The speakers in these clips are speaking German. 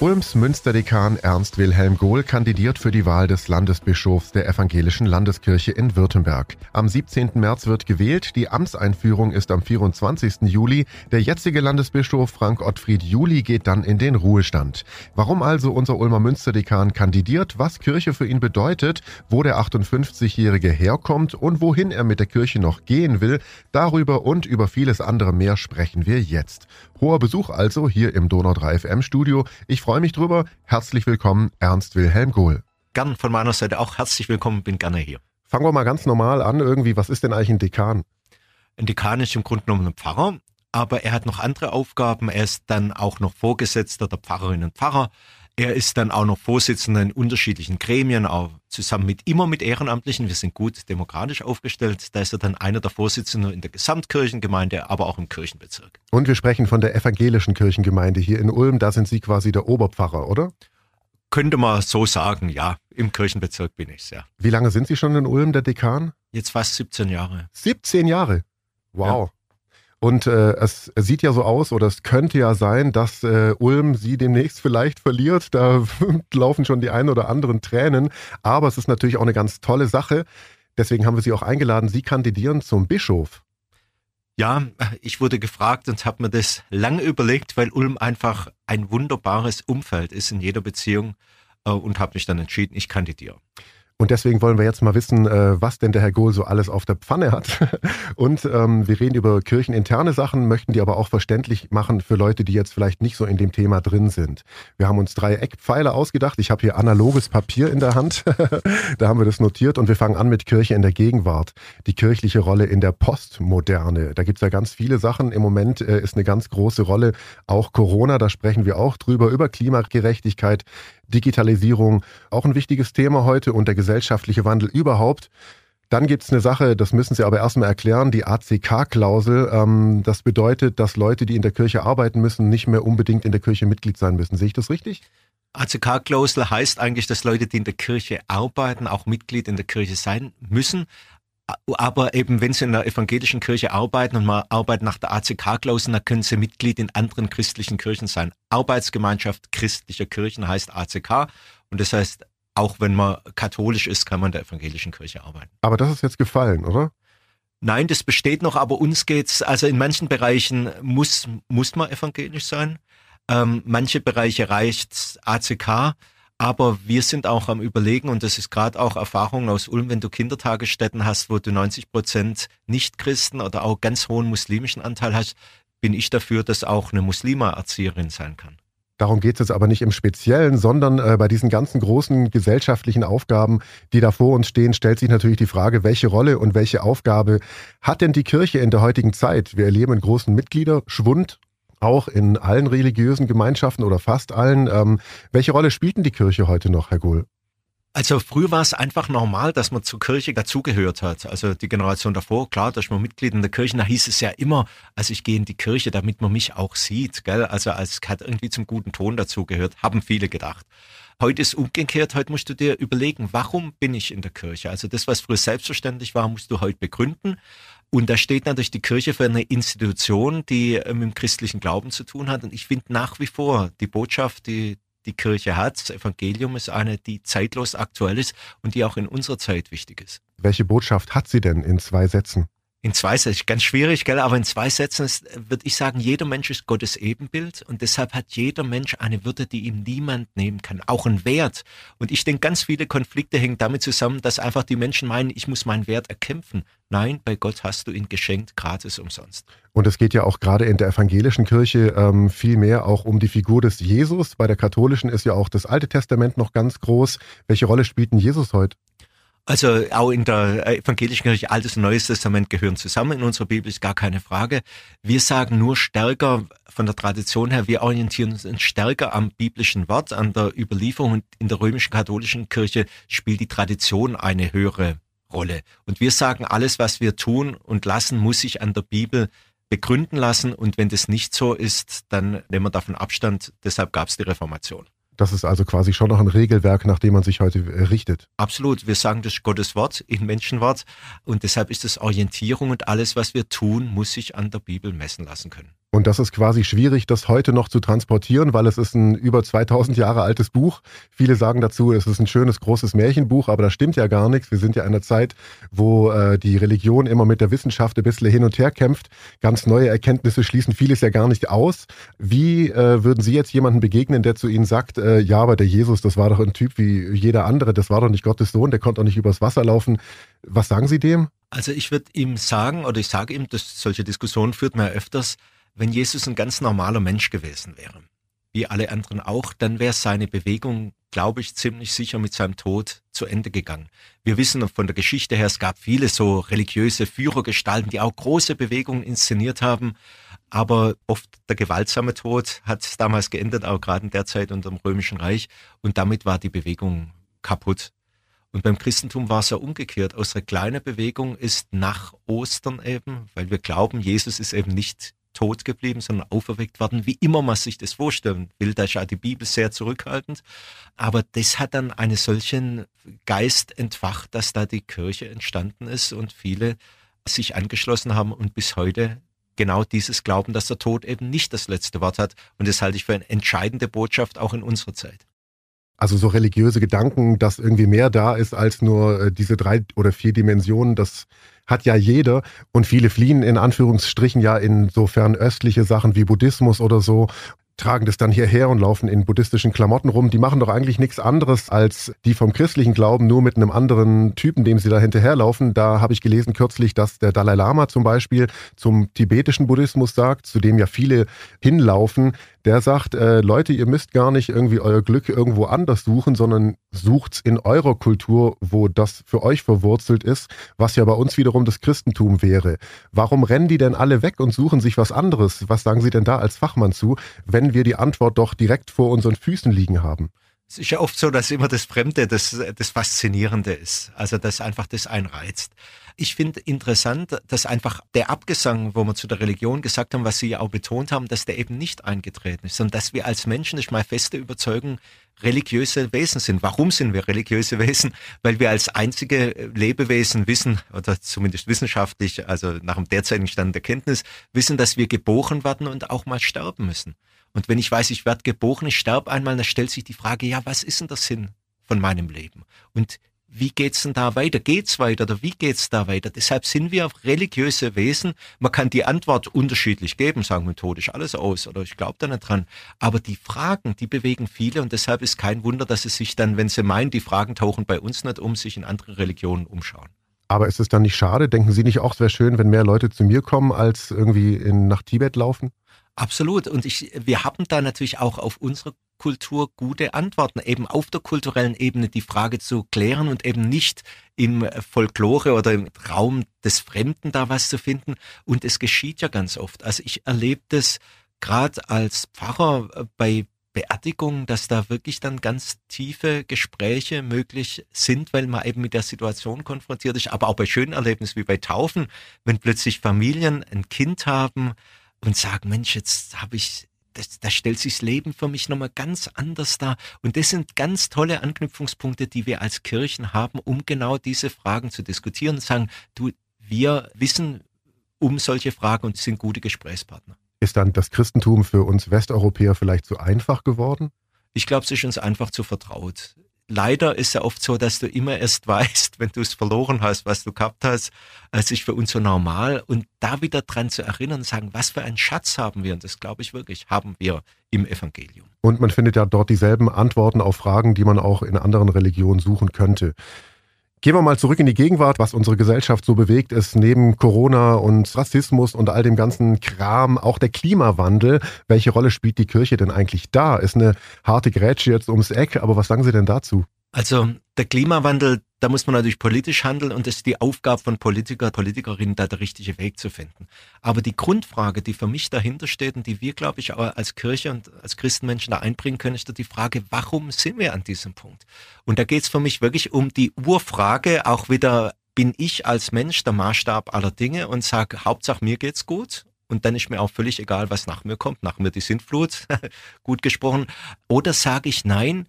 Ulms Münsterdekan Ernst Wilhelm Gohl kandidiert für die Wahl des Landesbischofs der Evangelischen Landeskirche in Württemberg. Am 17. März wird gewählt, die Amtseinführung ist am 24. Juli. Der jetzige Landesbischof Frank Ottfried Juli geht dann in den Ruhestand. Warum also unser Ulmer Münsterdekan kandidiert, was Kirche für ihn bedeutet, wo der 58-Jährige herkommt und wohin er mit der Kirche noch gehen will, darüber und über vieles andere mehr sprechen wir jetzt. Hoher Besuch also hier im Donau 3 FM Studio. Ich freue mich drüber. Herzlich willkommen, Ernst Wilhelm Gohl. Gern von meiner Seite auch herzlich willkommen, bin gerne hier. Fangen wir mal ganz normal an irgendwie. Was ist denn eigentlich ein Dekan? Ein Dekan ist im Grunde genommen ein Pfarrer, aber er hat noch andere Aufgaben. Er ist dann auch noch Vorgesetzter der Pfarrerinnen und Pfarrer. Er ist dann auch noch Vorsitzender in unterschiedlichen Gremien, auch zusammen mit immer mit Ehrenamtlichen. Wir sind gut demokratisch aufgestellt. Da ist er dann einer der Vorsitzenden in der Gesamtkirchengemeinde, aber auch im Kirchenbezirk. Und wir sprechen von der evangelischen Kirchengemeinde hier in Ulm. Da sind Sie quasi der Oberpfarrer, oder? Könnte man so sagen, ja. Im Kirchenbezirk bin ich ja. Wie lange sind Sie schon in Ulm, der Dekan? Jetzt fast 17 Jahre. 17 Jahre? Wow. Ja. Und äh, es, sieht ja so aus, oder es könnte ja sein, dass äh, Ulm sie demnächst vielleicht verliert. Da laufen schon die ein oder anderen Tränen. Aber es ist natürlich auch eine ganz tolle Sache. Deswegen haben wir Sie auch eingeladen. Sie kandidieren zum Bischof. Ja, ich wurde gefragt und habe mir das lange überlegt, weil Ulm einfach ein wunderbares Umfeld ist in jeder Beziehung äh, und habe mich dann entschieden, ich kandidiere. Und deswegen wollen wir jetzt mal wissen, äh, was denn der Herr Gohl so alles auf der Pfanne hat. Und ähm, wir reden über kircheninterne Sachen, möchten die aber auch verständlich machen für Leute, die jetzt vielleicht nicht so in dem Thema drin sind. Wir haben uns drei Eckpfeiler ausgedacht. Ich habe hier analoges Papier in der Hand. da haben wir das notiert und wir fangen an mit Kirche in der Gegenwart. Die kirchliche Rolle in der Postmoderne. Da gibt's ja ganz viele Sachen. Im Moment äh, ist eine ganz große Rolle auch Corona. Da sprechen wir auch drüber, über Klimagerechtigkeit. Digitalisierung, auch ein wichtiges Thema heute und der gesellschaftliche Wandel überhaupt. Dann gibt's eine Sache, das müssen Sie aber erstmal erklären, die ACK-Klausel. Ähm, das bedeutet, dass Leute, die in der Kirche arbeiten müssen, nicht mehr unbedingt in der Kirche Mitglied sein müssen. Sehe ich das richtig? ACK-Klausel heißt eigentlich, dass Leute, die in der Kirche arbeiten, auch Mitglied in der Kirche sein müssen. Aber eben, wenn Sie in der evangelischen Kirche arbeiten und mal arbeiten nach der ACK-Klausel, dann können Sie Mitglied in anderen christlichen Kirchen sein. Arbeitsgemeinschaft christlicher Kirchen heißt ACK. Und das heißt, auch wenn man katholisch ist, kann man in der evangelischen Kirche arbeiten. Aber das ist jetzt gefallen, oder? Nein, das besteht noch, aber uns geht's, also in manchen Bereichen muss, muss man evangelisch sein. Ähm, manche Bereiche reicht ACK. Aber wir sind auch am Überlegen, und das ist gerade auch Erfahrung aus Ulm, wenn du Kindertagesstätten hast, wo du 90 Prozent Nichtchristen oder auch ganz hohen muslimischen Anteil hast, bin ich dafür, dass auch eine Muslima-Erzieherin sein kann. Darum geht es jetzt aber nicht im Speziellen, sondern äh, bei diesen ganzen großen gesellschaftlichen Aufgaben, die da vor uns stehen, stellt sich natürlich die Frage, welche Rolle und welche Aufgabe hat denn die Kirche in der heutigen Zeit? Wir erleben einen großen Mitgliederschwund auch in allen religiösen Gemeinschaften oder fast allen. Ähm, welche Rolle spielt denn die Kirche heute noch, Herr Gohl? Also früher war es einfach normal, dass man zur Kirche dazugehört hat. Also die Generation davor, klar, da ist man Mitglied in der Kirche. Da hieß es ja immer, also ich gehe in die Kirche, damit man mich auch sieht. Gell? Also als hat irgendwie zum guten Ton dazugehört, haben viele gedacht. Heute ist umgekehrt, heute musst du dir überlegen, warum bin ich in der Kirche? Also das, was früher selbstverständlich war, musst du heute begründen. Und da steht natürlich die Kirche für eine Institution, die äh, mit dem christlichen Glauben zu tun hat. Und ich finde nach wie vor die Botschaft, die die Kirche hat, das Evangelium ist eine, die zeitlos aktuell ist und die auch in unserer Zeit wichtig ist. Welche Botschaft hat sie denn in zwei Sätzen? In zwei Sätzen, ganz schwierig, gell? aber in zwei Sätzen würde ich sagen, jeder Mensch ist Gottes Ebenbild und deshalb hat jeder Mensch eine Würde, die ihm niemand nehmen kann, auch einen Wert. Und ich denke, ganz viele Konflikte hängen damit zusammen, dass einfach die Menschen meinen, ich muss meinen Wert erkämpfen. Nein, bei Gott hast du ihn geschenkt, gratis umsonst. Und es geht ja auch gerade in der evangelischen Kirche ähm, viel mehr auch um die Figur des Jesus. Bei der katholischen ist ja auch das Alte Testament noch ganz groß. Welche Rolle spielt denn Jesus heute? Also auch in der evangelischen Kirche Altes und Neues Testament gehören zusammen. In unserer Bibel ist gar keine Frage. Wir sagen nur stärker von der Tradition her, wir orientieren uns stärker am biblischen Wort, an der Überlieferung. Und in der römischen katholischen Kirche spielt die Tradition eine höhere Rolle. Und wir sagen, alles, was wir tun und lassen, muss sich an der Bibel begründen lassen. Und wenn das nicht so ist, dann nehmen wir davon Abstand. Deshalb gab es die Reformation. Das ist also quasi schon noch ein Regelwerk, nach dem man sich heute äh, richtet. Absolut. Wir sagen das Gottes Wort in Menschenwort. Und deshalb ist es Orientierung und alles, was wir tun, muss sich an der Bibel messen lassen können. Und das ist quasi schwierig, das heute noch zu transportieren, weil es ist ein über 2000 Jahre altes Buch. Viele sagen dazu, es ist ein schönes, großes Märchenbuch, aber das stimmt ja gar nichts. Wir sind ja in einer Zeit, wo äh, die Religion immer mit der Wissenschaft ein bisschen hin und her kämpft. Ganz neue Erkenntnisse schließen vieles ja gar nicht aus. Wie äh, würden Sie jetzt jemanden begegnen, der zu Ihnen sagt, äh, ja, aber der Jesus, das war doch ein Typ wie jeder andere, das war doch nicht Gottes Sohn, der konnte doch nicht übers Wasser laufen. Was sagen Sie dem? Also ich würde ihm sagen, oder ich sage ihm, dass solche Diskussionen führt man ja öfters, wenn Jesus ein ganz normaler Mensch gewesen wäre, wie alle anderen auch, dann wäre seine Bewegung, glaube ich, ziemlich sicher mit seinem Tod zu Ende gegangen. Wir wissen von der Geschichte her, es gab viele so religiöse Führergestalten, die auch große Bewegungen inszeniert haben, aber oft der gewaltsame Tod hat es damals geendet, auch gerade in der Zeit unter dem Römischen Reich, und damit war die Bewegung kaputt. Und beim Christentum war es ja umgekehrt. Unsere kleine Bewegung ist nach Ostern eben, weil wir glauben, Jesus ist eben nicht tot geblieben, sondern auferweckt worden, wie immer man sich das vorstellen will. Da ist ja die Bibel sehr zurückhaltend. Aber das hat dann einen solchen Geist entfacht, dass da die Kirche entstanden ist und viele sich angeschlossen haben und bis heute genau dieses glauben, dass der Tod eben nicht das letzte Wort hat. Und das halte ich für eine entscheidende Botschaft auch in unserer Zeit. Also so religiöse Gedanken, dass irgendwie mehr da ist als nur äh, diese drei oder vier Dimensionen, das hat ja jeder. Und viele fliehen in Anführungsstrichen ja insofern östliche Sachen wie Buddhismus oder so tragen das dann hierher und laufen in buddhistischen Klamotten rum. Die machen doch eigentlich nichts anderes als die vom christlichen Glauben, nur mit einem anderen Typen, dem sie da hinterherlaufen. Da habe ich gelesen kürzlich, dass der Dalai Lama zum Beispiel zum tibetischen Buddhismus sagt, zu dem ja viele hinlaufen, der sagt, äh, Leute, ihr müsst gar nicht irgendwie euer Glück irgendwo anders suchen, sondern sucht's in eurer Kultur, wo das für euch verwurzelt ist, was ja bei uns wiederum das Christentum wäre. Warum rennen die denn alle weg und suchen sich was anderes? Was sagen Sie denn da als Fachmann zu, wenn wir die Antwort doch direkt vor unseren Füßen liegen haben? Es ist ja oft so, dass immer das Fremde das, das Faszinierende ist. Also, dass einfach das einreizt. Ich finde interessant, dass einfach der Abgesang, wo wir zu der Religion gesagt haben, was Sie ja auch betont haben, dass der eben nicht eingetreten ist, sondern dass wir als Menschen, ist meine feste Überzeugung, religiöse Wesen sind. Warum sind wir religiöse Wesen? Weil wir als einzige Lebewesen wissen, oder zumindest wissenschaftlich, also nach dem derzeitigen Stand der Kenntnis, wissen, dass wir geboren werden und auch mal sterben müssen. Und wenn ich weiß, ich werde geboren, ich sterbe einmal, dann stellt sich die Frage, ja, was ist denn der Sinn von meinem Leben? Und wie geht's denn da weiter? Geht's weiter oder wie geht's da weiter? Deshalb sind wir religiöse Wesen. Man kann die Antwort unterschiedlich geben, sagen methodisch alles aus oder ich glaube da nicht dran. Aber die Fragen, die bewegen viele und deshalb ist kein Wunder, dass sie sich dann, wenn sie meinen, die Fragen tauchen bei uns nicht um, sich in andere Religionen umschauen. Aber ist es dann nicht schade? Denken Sie nicht auch, es wäre schön, wenn mehr Leute zu mir kommen, als irgendwie in, nach Tibet laufen? Absolut. Und ich, wir haben da natürlich auch auf unsere Kultur gute Antworten, eben auf der kulturellen Ebene die Frage zu klären und eben nicht im Folklore oder im Raum des Fremden da was zu finden. Und es geschieht ja ganz oft. Also ich erlebe das gerade als Pfarrer äh, bei Beerdigungen, dass da wirklich dann ganz tiefe Gespräche möglich sind, weil man eben mit der Situation konfrontiert ist, aber auch bei schönen Erlebnissen wie bei Taufen, wenn plötzlich Familien ein Kind haben, und sagen, Mensch, jetzt habe ich, das, da stellt sich das Leben für mich nochmal ganz anders dar. Und das sind ganz tolle Anknüpfungspunkte, die wir als Kirchen haben, um genau diese Fragen zu diskutieren und sagen, du, wir wissen um solche Fragen und sind gute Gesprächspartner. Ist dann das Christentum für uns Westeuropäer vielleicht zu einfach geworden? Ich glaube, es ist uns einfach zu vertraut leider ist ja oft so, dass du immer erst weißt, wenn du es verloren hast, was du gehabt hast. Es ist für uns so normal. Und da wieder dran zu erinnern und sagen, was für einen Schatz haben wir? Und das glaube ich wirklich, haben wir im Evangelium. Und man findet ja dort dieselben Antworten auf Fragen, die man auch in anderen Religionen suchen könnte. Gehen wir mal zurück in die Gegenwart, was unsere Gesellschaft so bewegt ist, neben Corona und Rassismus und all dem ganzen Kram, auch der Klimawandel. Welche Rolle spielt die Kirche denn eigentlich da? Ist eine harte Grätsche jetzt ums Eck, aber was sagen Sie denn dazu? Also der Klimawandel, da muss man natürlich politisch handeln und das ist die Aufgabe von Politiker, Politikerinnen, da der richtige Weg zu finden. Aber die Grundfrage, die für mich dahinter steht und die wir, glaube ich, auch als Kirche und als Christenmenschen da einbringen können, ist die Frage, warum sind wir an diesem Punkt? Und da geht es für mich wirklich um die Urfrage, auch wieder, bin ich als Mensch der Maßstab aller Dinge und sage, Hauptsache mir geht's gut und dann ist mir auch völlig egal, was nach mir kommt, nach mir die Sintflut, gut gesprochen. Oder sage ich, nein,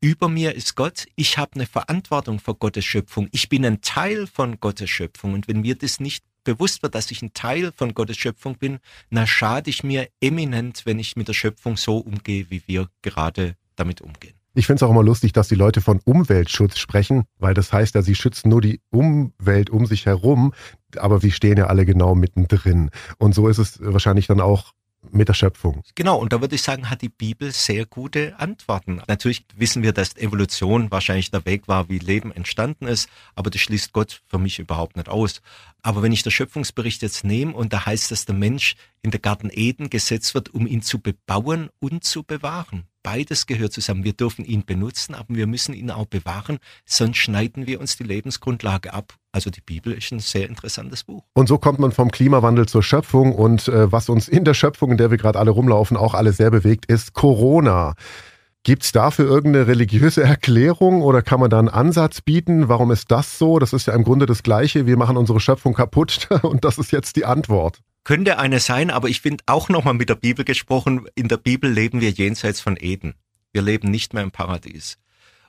über mir ist Gott, ich habe eine Verantwortung für Gottes Schöpfung, ich bin ein Teil von Gottes Schöpfung und wenn wir das nicht bewusst wird, dass ich ein Teil von Gottes Schöpfung bin, na schade ich mir eminent, wenn ich mit der Schöpfung so umgehe, wie wir gerade damit umgehen. Ich finde es auch immer lustig, dass die Leute von Umweltschutz sprechen, weil das heißt ja, sie schützen nur die Umwelt um sich herum, aber wir stehen ja alle genau mittendrin. Und so ist es wahrscheinlich dann auch mit der Schöpfung. Genau, und da würde ich sagen, hat die Bibel sehr gute Antworten. Natürlich wissen wir, dass Evolution wahrscheinlich der Weg war, wie Leben entstanden ist, aber das schließt Gott für mich überhaupt nicht aus. Aber wenn ich den Schöpfungsbericht jetzt nehme und da heißt, dass der Mensch in der Garten Eden gesetzt wird, um ihn zu bebauen und zu bewahren. Beides gehört zusammen. Wir dürfen ihn benutzen, aber wir müssen ihn auch bewahren, sonst schneiden wir uns die Lebensgrundlage ab. Also die Bibel ist ein sehr interessantes Buch. Und so kommt man vom Klimawandel zur Schöpfung und äh, was uns in der Schöpfung, in der wir gerade alle rumlaufen, auch alle sehr bewegt, ist Corona. Gibt es dafür irgendeine religiöse Erklärung oder kann man da einen Ansatz bieten? Warum ist das so? Das ist ja im Grunde das Gleiche. Wir machen unsere Schöpfung kaputt und das ist jetzt die Antwort. Könnte eine sein, aber ich finde auch nochmal mit der Bibel gesprochen, in der Bibel leben wir jenseits von Eden. Wir leben nicht mehr im Paradies.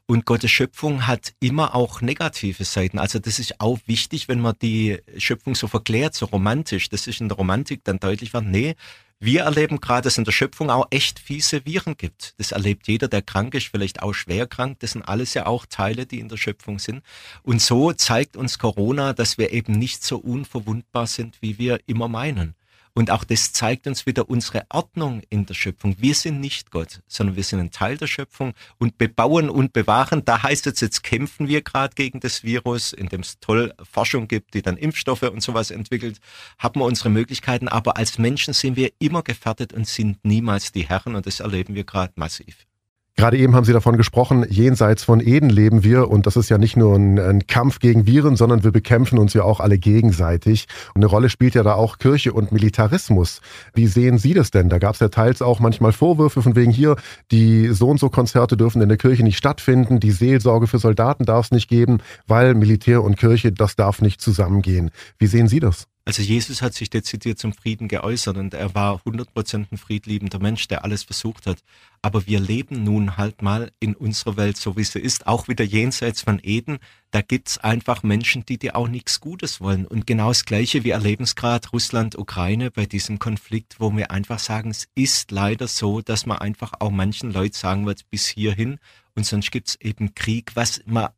Und Gottes Schöpfung hat immer auch negative Seiten. Also das ist auch wichtig, wenn man die Schöpfung so verklärt, so romantisch. Das ist in der Romantik dann deutlich wird, nee, wir erleben gerade, dass in der Schöpfung auch echt fiese Viren gibt. Das erlebt jeder, der krank ist, vielleicht auch schwer krank. Das sind alles ja auch Teile, die in der Schöpfung sind. Und so zeigt uns Corona, dass wir eben nicht so unverwundbar sind, wie wir immer meinen. Und auch das zeigt uns wieder unsere Ordnung in der Schöpfung. Wir sind nicht Gott, sondern wir sind ein Teil der Schöpfung und bebauen und bewahren. Da heißt es, jetzt kämpfen wir gerade gegen das Virus, indem es toll Forschung gibt, die dann Impfstoffe und sowas entwickelt, haben wir unsere Möglichkeiten. Aber als Menschen sind wir immer gefährdet und sind niemals die Herren und das erleben wir gerade massiv. Gerade eben haben Sie davon gesprochen, jenseits von Eden leben wir und das ist ja nicht nur ein, ein, Kampf gegen Viren, sondern wir bekämpfen uns ja auch alle gegenseitig. Und eine Rolle spielt ja da auch Kirche und Militarismus. Wie sehen Sie das denn? Da gab es ja teils auch manchmal Vorwürfe von wegen hier, die so und so Konzerte dürfen in der Kirche nicht stattfinden, die Seelsorge für Soldaten darf es nicht geben, weil Militär und Kirche, das darf nicht zusammengehen. Wie sehen Sie das? Also Jesus hat sich dezidiert zum Frieden geäußert und er war 100% ein friedliebender Mensch, der alles versucht hat. Aber wir leben nun halt mal in unserer Welt, so wie sie ist, auch wieder jenseits von Eden. Da gibt's einfach Menschen, die dir auch nichts Gutes wollen. Und genau das Gleiche, wir erleben es gerade Russland, Ukraine bei diesem Konflikt, wo wir einfach sagen, es ist leider so, dass man einfach auch manchen Leuten sagen wird, bis hierhin. Und sonst gibt's eben Krieg, was man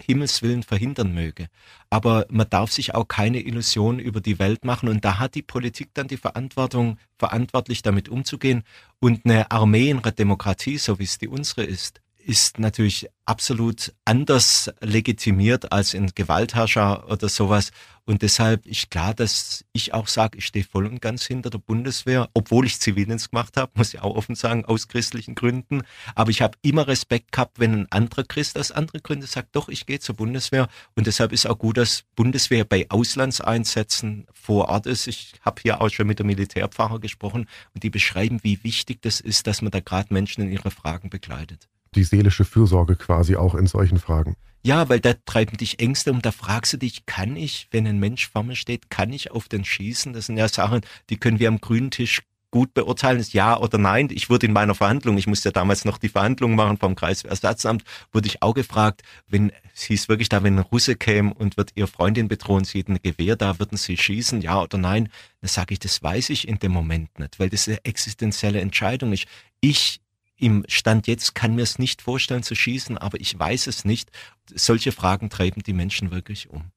Himmels Willen verhindern möge. Aber man darf sich auch keine Illusion über die Welt machen und da hat die Politik dann die Verantwortung, verantwortlich damit umzugehen. Und eine Armee in einer Demokratie, so wie es die unsere ist, ist natürlich absolut anders legitimiert als in Gewaltherrscher oder sowas. Und deshalb ist klar, dass ich auch sage, ich stehe voll und ganz hinter der Bundeswehr, obwohl ich Zivildienst gemacht habe, muss ich auch offen sagen, aus christlichen Gründen. Aber ich habe immer Respekt gehabt, wenn ein anderer Christ aus anderen Gründen sagt, doch, ich gehe zur Bundeswehr. Und deshalb ist auch gut, dass Bundeswehr bei Auslandseinsätzen vor Ort ist. Ich habe hier auch schon mit der Militärpfarrer gesprochen und die beschreiben, wie wichtig das ist, dass man da gerade Menschen in ihre Fragen begleitet die seelische Fürsorge quasi auch in solchen Fragen. Ja, weil da treiben dich Ängste und da fragst du dich, kann ich, wenn ein Mensch vor mir steht, kann ich auf den schießen? Das sind ja Sachen, die können wir am grünen Tisch gut beurteilen, ist ja oder nein. Ich wurde in meiner Verhandlung, ich musste ja damals noch die Verhandlung machen vom Kreisersatzamt, wurde ich auch gefragt, wenn es hieß wirklich da, wenn ein Russe käme und wird ihr Freundin bedrohen, sie hat ein Gewehr da, würden sie schießen, ja oder nein? Dann sage ich, das weiß ich in dem Moment nicht, weil das eine existenzielle Entscheidung ist. Ich im Stand jetzt kann mir es nicht vorstellen zu schießen, aber ich weiß es nicht. Solche Fragen treiben die Menschen wirklich um.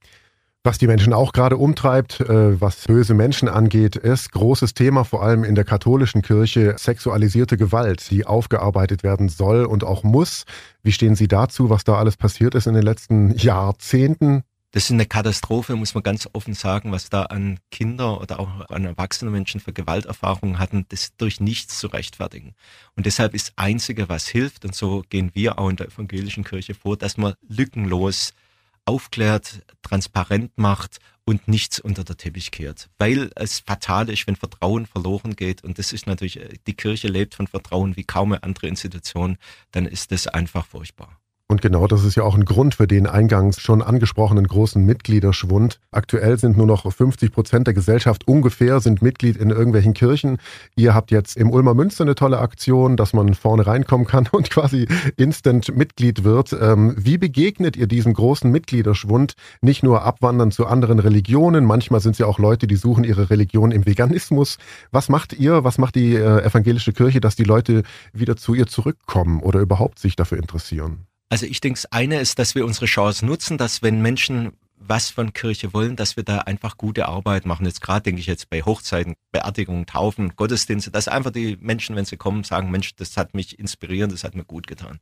Was die Menschen auch gerade umtreibt, äh, was böse Menschen angeht, ist großes Thema, vor allem in der katholischen Kirche, sexualisierte Gewalt, die aufgearbeitet werden soll und auch muss. Wie stehen Sie dazu, was da alles passiert ist in den letzten Jahrzehnten? Das ist eine Katastrophe, muss man ganz offen sagen, was da an Kinder oder auch an erwachsene Menschen für Gewalterfahrungen hatten, das durch nichts zu rechtfertigen. Und deshalb ist Einzige, was hilft, und so gehen wir auch in der evangelischen Kirche vor, dass man lückenlos aufklärt, transparent macht und nichts unter der Teppich kehrt. Weil es fatal ist, wenn Vertrauen verloren geht. Und das ist natürlich, die Kirche lebt von Vertrauen wie kaum eine andere Institution, dann ist das einfach furchtbar. Und genau das ist ja auch ein Grund für den eingangs schon angesprochenen großen Mitgliederschwund. Aktuell sind nur noch 50 Prozent der Gesellschaft ungefähr sind Mitglied in irgendwelchen Kirchen. Ihr habt jetzt im Ulmer Münster eine tolle Aktion, dass man vorne reinkommen kann und quasi instant Mitglied wird. Ähm, wie begegnet ihr diesem großen Mitgliederschwund? Nicht nur abwandern zu anderen Religionen, manchmal sind es ja auch Leute, die suchen ihre Religion im Veganismus. Was macht ihr, was macht die äh, evangelische Kirche, dass die Leute wieder zu ihr zurückkommen oder überhaupt sich dafür interessieren? Also ich denke, das eine ist, dass wir unsere Chance nutzen, dass wenn Menschen was von Kirche wollen, dass wir da einfach gute Arbeit machen. Jetzt gerade denke ich jetzt bei Hochzeiten, Beerdigungen, Taufen, Gottesdienste, dass einfach die Menschen, wenn sie kommen, sagen, Mensch, das hat mich inspiriert, das hat mir gut getan.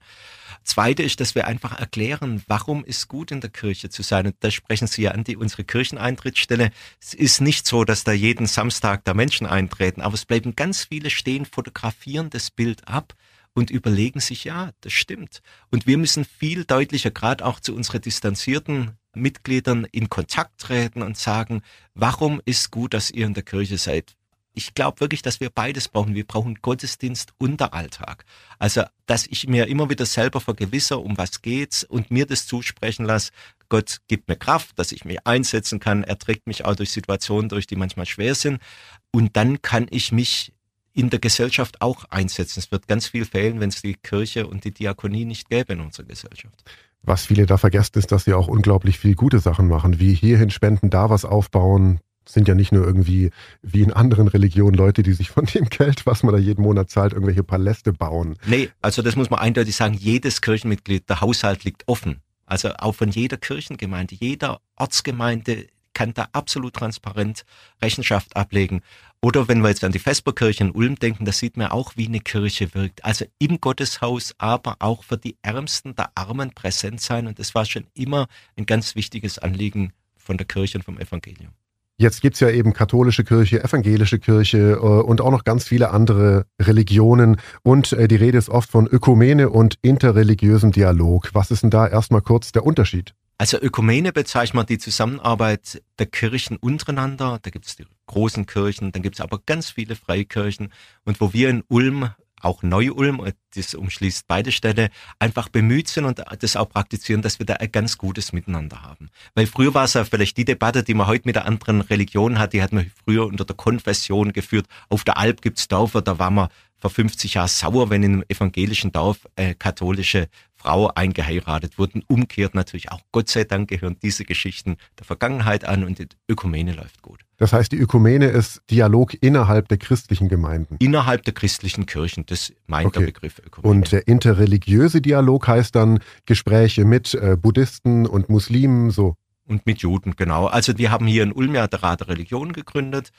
Zweite ist, dass wir einfach erklären, warum es gut in der Kirche zu sein. Und da sprechen Sie ja an die unsere Kircheneintrittsstelle. Es ist nicht so, dass da jeden Samstag da Menschen eintreten, aber es bleiben ganz viele stehen, fotografieren das Bild ab und überlegen sich, ja, das stimmt. Und wir müssen viel deutlicher, gerade auch zu unseren distanzierten Mitgliedern in Kontakt treten und sagen, warum ist gut, dass ihr in der Kirche seid? Ich glaube wirklich, dass wir beides brauchen. Wir brauchen Gottesdienst und der Alltag. Also, dass ich mir immer wieder selber vergewisse, um was geht's und mir das zusprechen lasse. Gott gibt mir Kraft, dass ich mich einsetzen kann. Er trägt mich auch durch Situationen durch, die manchmal schwer sind. Und dann kann ich mich in der Gesellschaft auch einsetzen. Es wird ganz viel fehlen, wenn es die Kirche und die Diakonie nicht gäbe in unserer Gesellschaft. Was viele da vergessen, ist, dass sie auch unglaublich viel gute Sachen machen, wie hierhin spenden, da was aufbauen. Sind ja nicht nur irgendwie wie in anderen Religionen Leute, die sich von dem Geld, was man da jeden Monat zahlt, irgendwelche Paläste bauen. Nee, also das muss man eindeutig sagen. Jedes Kirchenmitglied, der Haushalt liegt offen. Also auch von jeder Kirchengemeinde, jeder Ortsgemeinde kann da absolut transparent Rechenschaft ablegen. Oder wenn wir jetzt an die Vesperkirche in Ulm denken, da sieht man auch, wie eine Kirche wirkt. Also im Gotteshaus, aber auch für die Ärmsten der Armen präsent sein. Und das war schon immer ein ganz wichtiges Anliegen von der Kirche und vom Evangelium. Jetzt gibt's ja eben katholische Kirche, evangelische Kirche äh, und auch noch ganz viele andere Religionen. Und äh, die Rede ist oft von Ökumene und interreligiösem Dialog. Was ist denn da erstmal kurz der Unterschied? Also Ökumene bezeichnet die Zusammenarbeit der Kirchen untereinander. Da gibt es die großen Kirchen, dann gibt es aber ganz viele Freikirchen. Und wo wir in Ulm, auch Neu-Ulm, das umschließt beide Städte, einfach bemüht sind und das auch praktizieren, dass wir da ein ganz gutes Miteinander haben. Weil früher war es ja vielleicht die Debatte, die man heute mit der anderen Religion hat, die hat man früher unter der Konfession geführt. Auf der Alp gibt's Dörfer, da war man vor 50 Jahren sauer, wenn in einem evangelischen Dorf äh, katholische Frau eingeheiratet wurden. Umkehrt natürlich auch, Gott sei Dank gehören diese Geschichten der Vergangenheit an und die Ökumene läuft gut. Das heißt, die Ökumene ist Dialog innerhalb der christlichen Gemeinden. Innerhalb der christlichen Kirchen, das meint okay. der Begriff Ökumene. Und der interreligiöse Dialog heißt dann Gespräche mit äh, Buddhisten und Muslimen, so. Und mit Juden, genau. Also wir haben hier in Ulm ja der Rat der Religion gegründet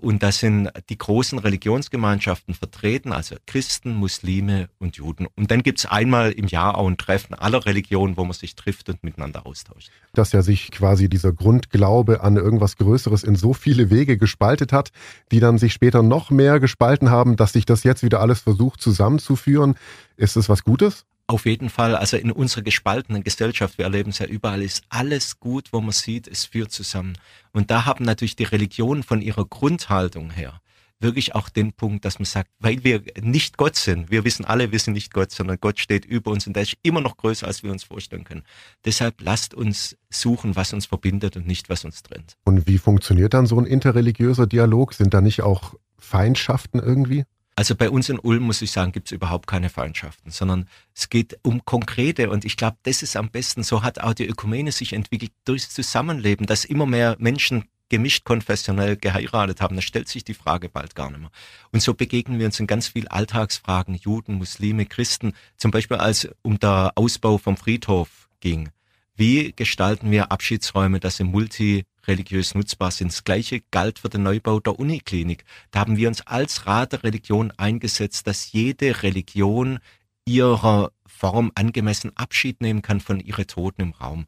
und da sind die großen Religionsgemeinschaften vertreten, also Christen, Muslime und Juden. Und dann gibt's einmal im Jahr auch ein Treffen aller Religionen, wo man sich trifft und miteinander austauscht. Dass ja sich quasi dieser Grundglaube an irgendwas Größeres in so viele Wege gespaltet hat, die dann sich später noch mehr gespalten haben, dass sich das jetzt wieder alles versucht zusammenzuführen. Ist es was Gutes? Auf jeden Fall, also in unserer gespaltenen Gesellschaft, wir erleben es ja überall, ist alles gut, wo man sieht, es führt zusammen. Und da haben natürlich die Religionen von ihrer Grundhaltung her wirklich auch den Punkt, dass man sagt, weil wir nicht Gott sind, wir wissen alle, wir sind nicht Gott, sondern Gott steht über uns und der ist immer noch größer, als wir uns vorstellen können. Deshalb lasst uns suchen, was uns verbindet und nicht, was uns trennt. Und wie funktioniert dann so ein interreligiöser Dialog? Sind da nicht auch Feindschaften irgendwie? Also bei uns in Ulm, muss ich sagen, gibt es überhaupt keine Feindschaften, sondern es geht um konkrete und ich glaube, das ist am besten. So hat auch die Ökumene sich entwickelt durchs Zusammenleben, dass immer mehr Menschen gemischt konfessionell geheiratet haben. Da stellt sich die Frage bald gar nicht mehr. Und so begegnen wir uns in ganz viel Alltagsfragen, Juden, Muslime, Christen, zum Beispiel als um der Ausbau vom Friedhof ging. Wie gestalten wir Abschiedsräume, dass sie multireligiös nutzbar sind? Das Gleiche galt für den Neubau der Uniklinik. Da haben wir uns als Rat der Religion eingesetzt, dass jede Religion ihrer Form angemessen Abschied nehmen kann von ihren Toten im Raum.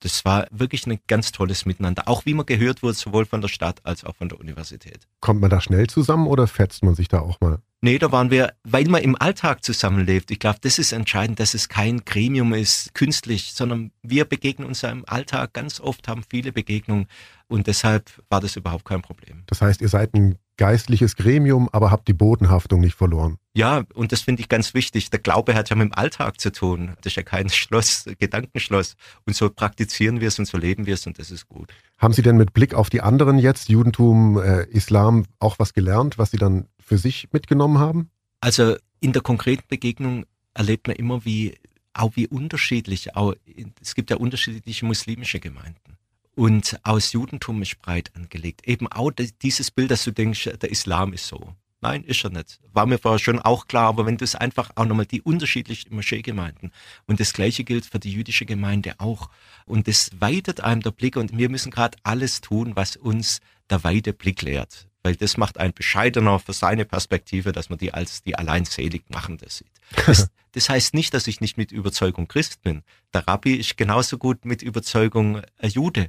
Das war wirklich ein ganz tolles Miteinander. Auch wie man gehört wurde, sowohl von der Stadt als auch von der Universität. Kommt man da schnell zusammen oder fetzt man sich da auch mal? Nee, da waren wir, weil man im Alltag zusammenlebt. Ich glaube, das ist entscheidend, dass es kein Gremium ist, künstlich, sondern wir begegnen uns im Alltag ganz oft, haben viele Begegnungen und deshalb war das überhaupt kein Problem. Das heißt, ihr seid ein geistliches Gremium, aber habt die Bodenhaftung nicht verloren. Ja, und das finde ich ganz wichtig. Der Glaube hat ja mit dem Alltag zu tun. Das ist ja kein Schloss, Gedankenschloss. Und so praktizieren wir es und so leben wir es und das ist gut. Haben Sie denn mit Blick auf die anderen jetzt, Judentum, äh, Islam, auch was gelernt, was Sie dann für sich mitgenommen haben? Also in der konkreten Begegnung erlebt man immer, wie auch wie unterschiedlich, auch, es gibt ja unterschiedliche muslimische Gemeinden. Und aus Judentum ist breit angelegt. Eben auch dieses Bild, dass du denkst, der Islam ist so. Nein, ist er nicht. War mir vorher schon auch klar, aber wenn du es einfach auch nochmal die unterschiedlichen Moscheegemeinden und das gleiche gilt für die jüdische Gemeinde auch. Und das weitet einem der Blick und wir müssen gerade alles tun, was uns der weite Blick lehrt. Weil das macht ein bescheidener für seine Perspektive, dass man die als die alleinselig machende sieht. Das, das heißt nicht, dass ich nicht mit Überzeugung Christ bin. Der Rabbi ist genauso gut mit Überzeugung Jude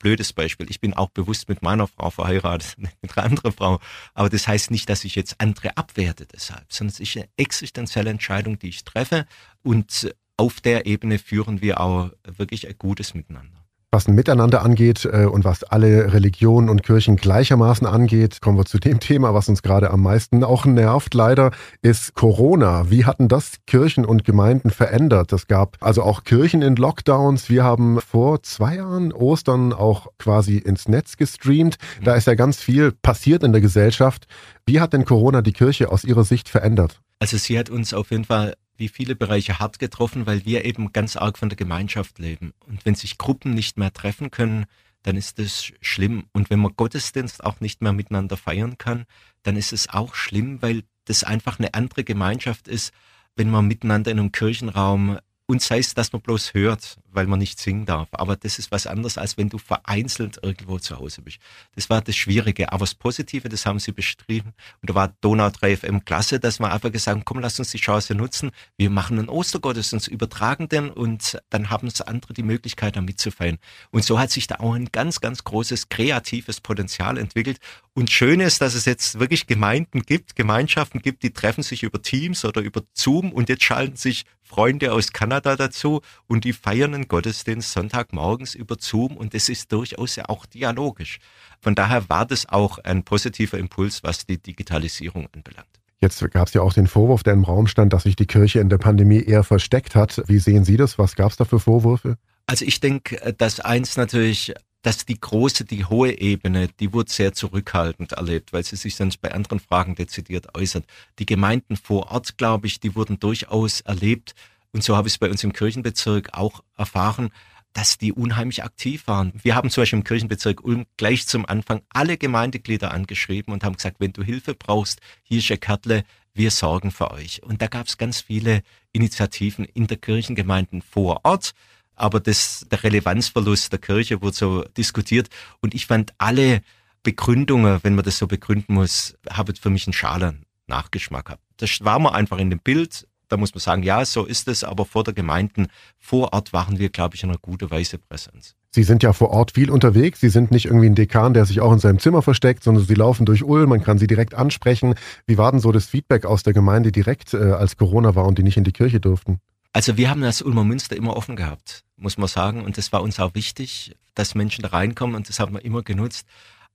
blödes Beispiel. Ich bin auch bewusst mit meiner Frau verheiratet, mit einer anderen Frau. Aber das heißt nicht, dass ich jetzt andere abwerte deshalb, sondern es ist eine existenzielle Entscheidung, die ich treffe. Und auf der Ebene führen wir auch wirklich ein gutes Miteinander. Was ein Miteinander angeht äh, und was alle Religionen und Kirchen gleichermaßen angeht, kommen wir zu dem Thema, was uns gerade am meisten auch nervt, leider, ist Corona. Wie hatten das Kirchen und Gemeinden verändert? Es gab also auch Kirchen in Lockdowns. Wir haben vor zwei Jahren Ostern auch quasi ins Netz gestreamt. Da ist ja ganz viel passiert in der Gesellschaft. Wie hat denn Corona die Kirche aus Ihrer Sicht verändert? Also sie hat uns auf jeden Fall wie viele Bereiche hart getroffen, weil wir eben ganz arg von der Gemeinschaft leben. Und wenn sich Gruppen nicht mehr treffen können, dann ist das schlimm. Und wenn man Gottesdienst auch nicht mehr miteinander feiern kann, dann ist es auch schlimm, weil das einfach eine andere Gemeinschaft ist, wenn man miteinander in einem Kirchenraum und sei es, dass man bloß hört, weil man nicht singen darf. Aber das ist was anderes, als wenn du vereinzelt irgendwo zu Hause bist. Das war das Schwierige. Aber das Positive, das haben sie bestrieben. Und da war Donau 3 FM klasse, dass wir einfach gesagt haben, komm, lass uns die Chance nutzen. Wir machen einen Ostergottesdienst, übertragen den und dann haben es andere die Möglichkeit, da mitzufeiern. Und so hat sich da auch ein ganz, ganz großes kreatives Potenzial entwickelt. Und schön ist, dass es jetzt wirklich Gemeinden gibt, Gemeinschaften gibt, die treffen sich über Teams oder über Zoom und jetzt schalten sich Freunde aus Kanada dazu und die feiern einen Gottesdienst Sonntagmorgens über Zoom und das ist durchaus ja auch dialogisch. Von daher war das auch ein positiver Impuls, was die Digitalisierung anbelangt. Jetzt gab es ja auch den Vorwurf, der im Raum stand, dass sich die Kirche in der Pandemie eher versteckt hat. Wie sehen Sie das? Was gab es da für Vorwürfe? Also ich denke, dass eins natürlich dass die große, die hohe Ebene, die wurde sehr zurückhaltend erlebt, weil sie sich sonst bei anderen Fragen dezidiert äußert. Die Gemeinden vor Ort, glaube ich, die wurden durchaus erlebt, und so habe ich es bei uns im Kirchenbezirk auch erfahren, dass die unheimlich aktiv waren. Wir haben zum Beispiel im Kirchenbezirk Ulm gleich zum Anfang alle Gemeindeglieder angeschrieben und haben gesagt, wenn du Hilfe brauchst, hier ist ein Kärtle, wir sorgen für euch. Und da gab es ganz viele Initiativen in der Kirchengemeinden vor Ort aber das, der Relevanzverlust der Kirche wurde so diskutiert und ich fand alle Begründungen, wenn man das so begründen muss, haben für mich einen schalen Nachgeschmack gehabt. Das war man einfach in dem Bild, da muss man sagen, ja, so ist es, aber vor der Gemeinden, vor Ort waren wir, glaube ich, in einer guten Weise Präsenz. Sie sind ja vor Ort viel unterwegs. Sie sind nicht irgendwie ein Dekan, der sich auch in seinem Zimmer versteckt, sondern Sie laufen durch Ulm, man kann Sie direkt ansprechen. Wie war denn so das Feedback aus der Gemeinde direkt, äh, als Corona war und die nicht in die Kirche durften? Also wir haben das Ulmer Münster immer offen gehabt, muss man sagen. Und das war uns auch wichtig, dass Menschen da reinkommen und das haben wir immer genutzt.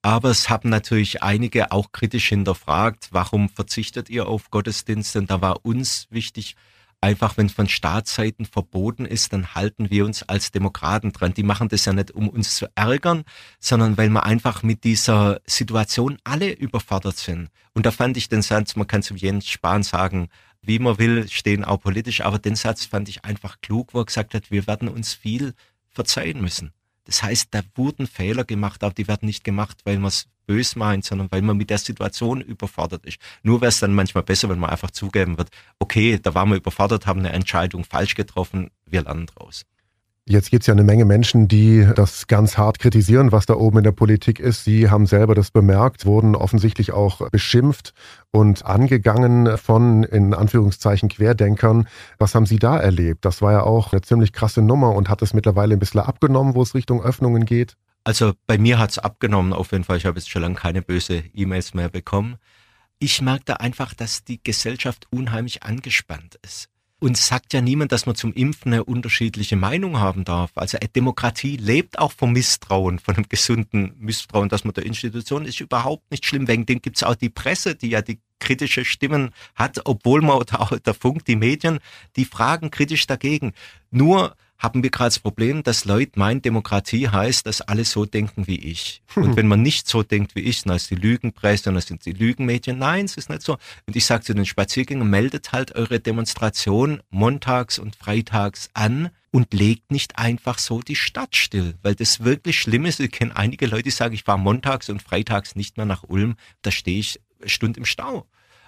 Aber es haben natürlich einige auch kritisch hinterfragt, warum verzichtet ihr auf Gottesdienste? Und da war uns wichtig, einfach wenn von Staatsseiten verboten ist, dann halten wir uns als Demokraten dran. Die machen das ja nicht, um uns zu ärgern, sondern weil wir einfach mit dieser Situation alle überfordert sind. Und da fand ich den Satz, man kann zum Jens Spahn sagen, wie man will, stehen auch politisch. Aber den Satz fand ich einfach klug, wo er gesagt hat, wir werden uns viel verzeihen müssen. Das heißt, da wurden Fehler gemacht, aber die werden nicht gemacht, weil man es bös meint, sondern weil man mit der Situation überfordert ist. Nur wäre es dann manchmal besser, wenn man einfach zugeben wird, okay, da waren wir überfordert, haben eine Entscheidung falsch getroffen, wir lernen draus. Jetzt gibt es ja eine Menge Menschen, die das ganz hart kritisieren, was da oben in der Politik ist. Sie haben selber das bemerkt, wurden offensichtlich auch beschimpft und angegangen von, in Anführungszeichen, Querdenkern. Was haben Sie da erlebt? Das war ja auch eine ziemlich krasse Nummer und hat es mittlerweile ein bisschen abgenommen, wo es Richtung Öffnungen geht? Also bei mir hat es abgenommen, auf jeden Fall. Ich habe jetzt schon lange keine böse E-Mails mehr bekommen. Ich merke da einfach, dass die Gesellschaft unheimlich angespannt ist. Und sagt ja niemand, dass man zum Impfen eine unterschiedliche Meinung haben darf. Also Demokratie lebt auch vom Misstrauen, von einem gesunden Misstrauen, dass man der Institution ist überhaupt nicht schlimm. Wegen dem gibt es auch die Presse, die ja die kritische Stimmen hat, obwohl man auch der Funk, die Medien, die fragen kritisch dagegen. Nur haben wir gerade das Problem, dass Leute meinen, Demokratie heißt, dass alle so denken wie ich. Und wenn man nicht so denkt wie ich, dann ist die Lügenpresse und dann sind die Lügenmedien. Nein, es ist nicht so. Und ich sage zu den Spaziergängern, meldet halt eure Demonstration montags und freitags an und legt nicht einfach so die Stadt still, weil das wirklich schlimm ist. Ich kenne einige Leute, die sagen, ich fahre montags und freitags nicht mehr nach Ulm, da stehe ich eine Stunde im Stau.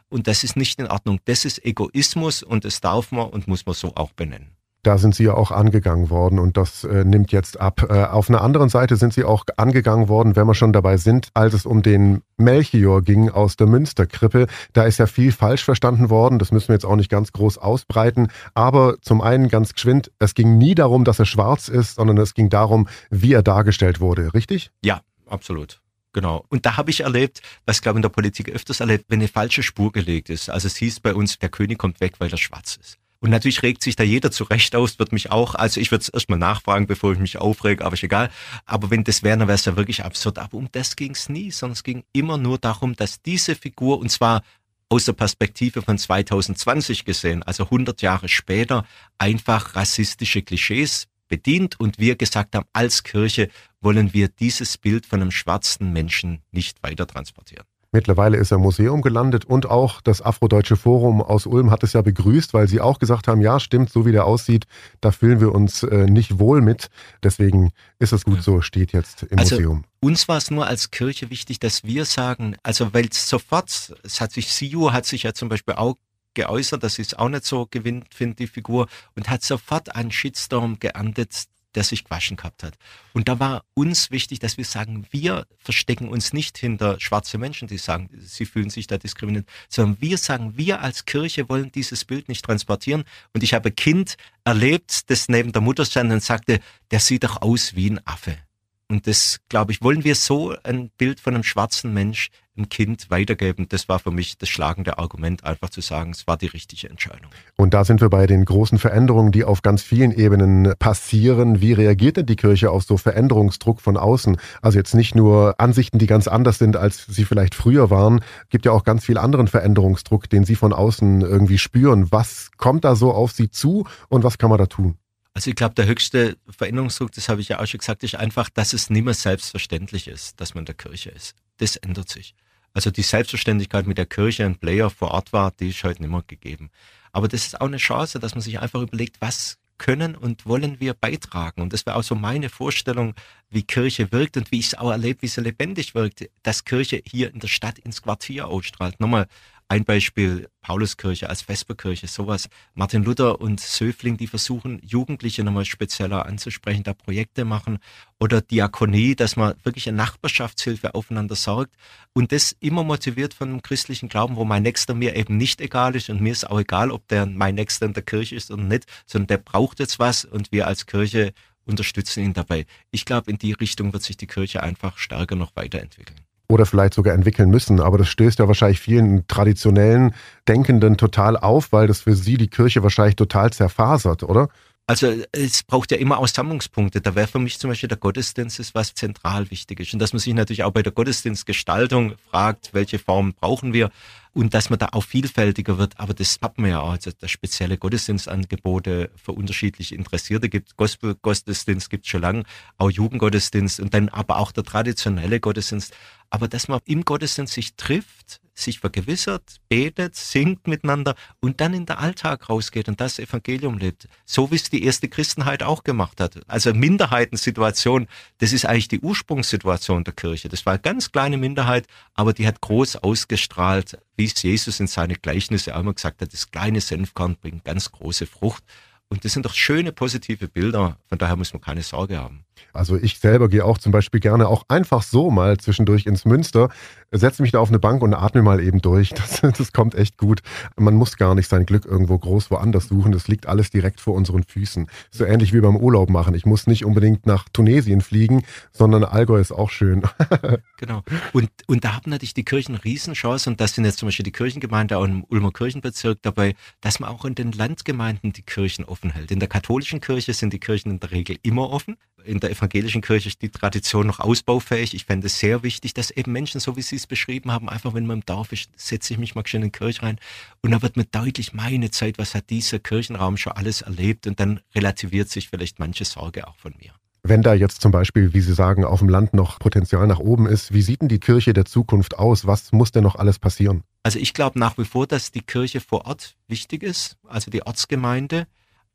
Und das ist nicht in Ordnung. Das ist Egoismus und das darf man und muss man so auch benennen. Da sind Sie ja auch angegangen worden und das äh, nimmt jetzt ab. Äh, auf einer anderen Seite sind Sie auch angegangen worden, wenn wir schon dabei sind, als es um den Melchior ging aus der Münsterkrippe. Da ist ja viel falsch verstanden worden. Das müssen wir jetzt auch nicht ganz groß ausbreiten. Aber zum einen ganz geschwind, es ging nie darum, dass er schwarz ist, sondern es ging darum, wie er dargestellt wurde. Richtig? Ja, absolut. Genau. Und da habe ich erlebt, was glaube ich in der Politik öfters erlebt, wenn eine falsche Spur gelegt ist. Also es hieß bei uns, der König kommt weg, weil er schwarz ist. Und natürlich regt sich da jeder zurecht aus, wird mich auch, also ich würde es erstmal nachfragen, bevor ich mich aufrege, aber ist egal. Aber wenn das wäre, dann wäre es ja wirklich absurd. Aber um das ging es nie, sondern es ging immer nur darum, dass diese Figur, und zwar aus der Perspektive von 2020 gesehen, also 100 Jahre später, einfach rassistische Klischees bedient und wir gesagt haben, als Kirche wollen wir dieses Bild von einem schwarzen Menschen nicht weiter transportieren. Mittlerweile ist er im Museum gelandet und auch das Afrodeutsche Forum aus Ulm hat es ja begrüßt, weil sie auch gesagt haben, ja stimmt, so wie der aussieht, da fühlen wir uns äh, nicht wohl mit. Deswegen ist es gut so, steht jetzt im also, Museum. Uns war es nur als Kirche wichtig, dass wir sagen, also weil sofort, es hat sich, Siu hat sich ja zum Beispiel auch geäußert, dass sie es auch nicht so gewinnt findet, die Figur, und hat sofort einen Shitstorm geerntet, der sich gewaschen gehabt hat. Und da war uns wichtig, dass wir sagen, wir verstecken uns nicht hinter schwarze Menschen, die sagen, sie fühlen sich da diskriminiert, sondern wir sagen, wir als Kirche wollen dieses Bild nicht transportieren. Und ich habe ein Kind erlebt, das neben der Mutter stand und sagte, der sieht doch aus wie ein Affe. Und das, glaube ich, wollen wir so ein Bild von einem schwarzen Mensch ein Kind weitergeben. Das war für mich das schlagende Argument, einfach zu sagen, es war die richtige Entscheidung. Und da sind wir bei den großen Veränderungen, die auf ganz vielen Ebenen passieren. Wie reagiert denn die Kirche auf so Veränderungsdruck von außen? Also jetzt nicht nur Ansichten, die ganz anders sind, als sie vielleicht früher waren. Es gibt ja auch ganz viel anderen Veränderungsdruck, den Sie von außen irgendwie spüren. Was kommt da so auf Sie zu und was kann man da tun? Also ich glaube, der höchste Veränderungsdruck, das habe ich ja auch schon gesagt, ist einfach, dass es nicht mehr selbstverständlich ist, dass man der Kirche ist. Das ändert sich. Also die Selbstverständlichkeit mit der Kirche ein Player vor Ort war, die ist heute nicht mehr gegeben. Aber das ist auch eine Chance, dass man sich einfach überlegt, was können und wollen wir beitragen. Und das wäre auch so meine Vorstellung, wie Kirche wirkt und wie ich es auch erlebe, wie sie lebendig wirkt, dass Kirche hier in der Stadt ins Quartier ausstrahlt. Nochmal, ein Beispiel, Pauluskirche als Vesperkirche, sowas. Martin Luther und Söfling, die versuchen, Jugendliche nochmal spezieller anzusprechen, da Projekte machen. Oder Diakonie, dass man wirklich eine Nachbarschaftshilfe aufeinander sorgt. Und das immer motiviert von einem christlichen Glauben, wo mein Nächster mir eben nicht egal ist. Und mir ist auch egal, ob der mein Nächster in der Kirche ist oder nicht, sondern der braucht jetzt was und wir als Kirche unterstützen ihn dabei. Ich glaube, in die Richtung wird sich die Kirche einfach stärker noch weiterentwickeln oder vielleicht sogar entwickeln müssen. Aber das stößt ja wahrscheinlich vielen traditionellen Denkenden total auf, weil das für sie die Kirche wahrscheinlich total zerfasert, oder? Also es braucht ja immer Aussammlungspunkte. Da wäre für mich zum Beispiel der Gottesdienst ist was zentral wichtig ist. Und dass man sich natürlich auch bei der Gottesdienstgestaltung fragt, welche Formen brauchen wir und dass man da auch vielfältiger wird. Aber das hat man ja auch, also dass spezielle Gottesdienstangebote für unterschiedliche Interessierte gibt. Gospel-Gottesdienst gibt es schon lange, auch Jugendgottesdienst und dann aber auch der traditionelle Gottesdienst. Aber dass man im Gottesdienst sich trifft, sich vergewissert, betet, singt miteinander und dann in den Alltag rausgeht und das Evangelium lebt. So wie es die erste Christenheit auch gemacht hat. Also Minderheitensituation, das ist eigentlich die Ursprungssituation der Kirche. Das war eine ganz kleine Minderheit, aber die hat groß ausgestrahlt, es Jesus in seine Gleichnisse einmal gesagt hat, das kleine Senfkorn bringt ganz große Frucht. Und das sind doch schöne positive Bilder, von daher muss man keine Sorge haben. Also ich selber gehe auch zum Beispiel gerne auch einfach so mal zwischendurch ins Münster, setze mich da auf eine Bank und atme mal eben durch. Das, das kommt echt gut. Man muss gar nicht sein Glück irgendwo groß woanders suchen. Das liegt alles direkt vor unseren Füßen. So ähnlich wie beim Urlaub machen. Ich muss nicht unbedingt nach Tunesien fliegen, sondern Allgäu ist auch schön. genau. Und, und da haben natürlich die Kirchen Riesenchance und das sind jetzt zum Beispiel die Kirchengemeinde auch im Ulmer Kirchenbezirk dabei, dass man auch in den Landgemeinden die Kirchen offen hält. In der katholischen Kirche sind die Kirchen in der Regel immer offen. In der evangelischen Kirche ist die Tradition noch ausbaufähig. Ich fände es sehr wichtig, dass eben Menschen, so wie Sie es beschrieben haben, einfach wenn man im Dorf ist, setze ich mich mal schön in die Kirche rein und da wird mir deutlich meine Zeit, was hat dieser Kirchenraum schon alles erlebt und dann relativiert sich vielleicht manche Sorge auch von mir. Wenn da jetzt zum Beispiel, wie Sie sagen, auf dem Land noch Potenzial nach oben ist, wie sieht denn die Kirche der Zukunft aus? Was muss denn noch alles passieren? Also ich glaube nach wie vor, dass die Kirche vor Ort wichtig ist, also die Ortsgemeinde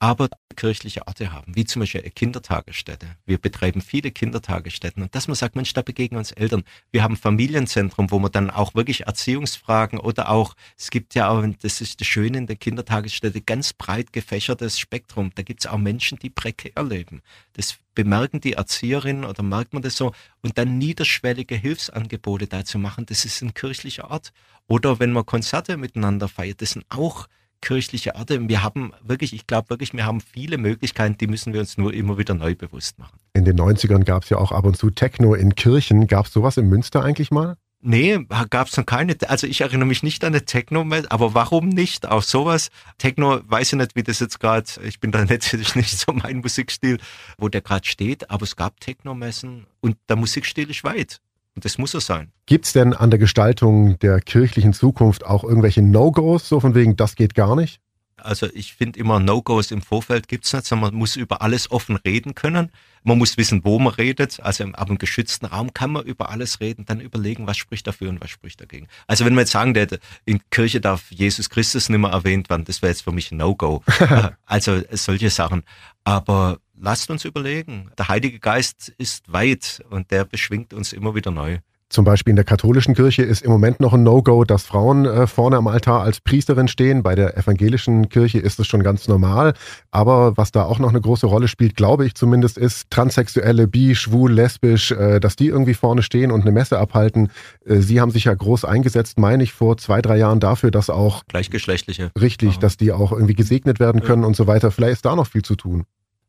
aber kirchliche Orte haben, wie zum Beispiel eine Kindertagesstätte. Wir betreiben viele Kindertagesstätten und dass man sagt, Mensch, da begegnen uns Eltern. Wir haben Familienzentrum, wo man dann auch wirklich Erziehungsfragen oder auch, es gibt ja auch, das ist das Schöne in der Kindertagesstätte, ganz breit gefächertes Spektrum. Da gibt es auch Menschen, die prekär leben. Das bemerken die Erzieherinnen oder merkt man das so und dann niederschwellige Hilfsangebote dazu machen, das ist ein kirchlicher Ort. Oder wenn man Konzerte miteinander feiert, das sind auch kirchliche Erde. Wir haben wirklich, ich glaube wirklich, wir haben viele Möglichkeiten, die müssen wir uns nur immer wieder neu bewusst machen. In den 90ern gab es ja auch ab und zu Techno in Kirchen. Gab es sowas in Münster eigentlich mal? Nee, gab es noch keine. Also ich erinnere mich nicht an eine Techno, aber warum nicht? Auch sowas. Techno, weiß ich nicht, wie das jetzt gerade, ich bin da natürlich nicht so mein Musikstil, wo der gerade steht, aber es gab Techno-Messen und der Musikstil ist weit. Und das muss es sein. Gibt es denn an der Gestaltung der kirchlichen Zukunft auch irgendwelche No-Gos, so von wegen, das geht gar nicht? Also ich finde immer No-Gos im Vorfeld gibt es nicht, sondern man muss über alles offen reden können. Man muss wissen, wo man redet. Also ab einem geschützten Raum kann man über alles reden, dann überlegen, was spricht dafür und was spricht dagegen. Also wenn man jetzt sagen würde, in Kirche darf Jesus Christus nicht mehr erwähnt werden, das wäre jetzt für mich ein No-Go. also solche Sachen. Aber lasst uns überlegen. Der Heilige Geist ist weit und der beschwingt uns immer wieder neu. Zum Beispiel in der katholischen Kirche ist im Moment noch ein No-Go, dass Frauen äh, vorne am Altar als Priesterin stehen. Bei der evangelischen Kirche ist es schon ganz normal. Aber was da auch noch eine große Rolle spielt, glaube ich zumindest, ist Transsexuelle, bi, schwul, lesbisch, äh, dass die irgendwie vorne stehen und eine Messe abhalten. Äh, Sie haben sich ja groß eingesetzt, meine ich, vor zwei, drei Jahren dafür, dass auch Gleichgeschlechtliche. Richtig, Aha. dass die auch irgendwie gesegnet werden können ja. und so weiter. Vielleicht ist da noch viel zu tun.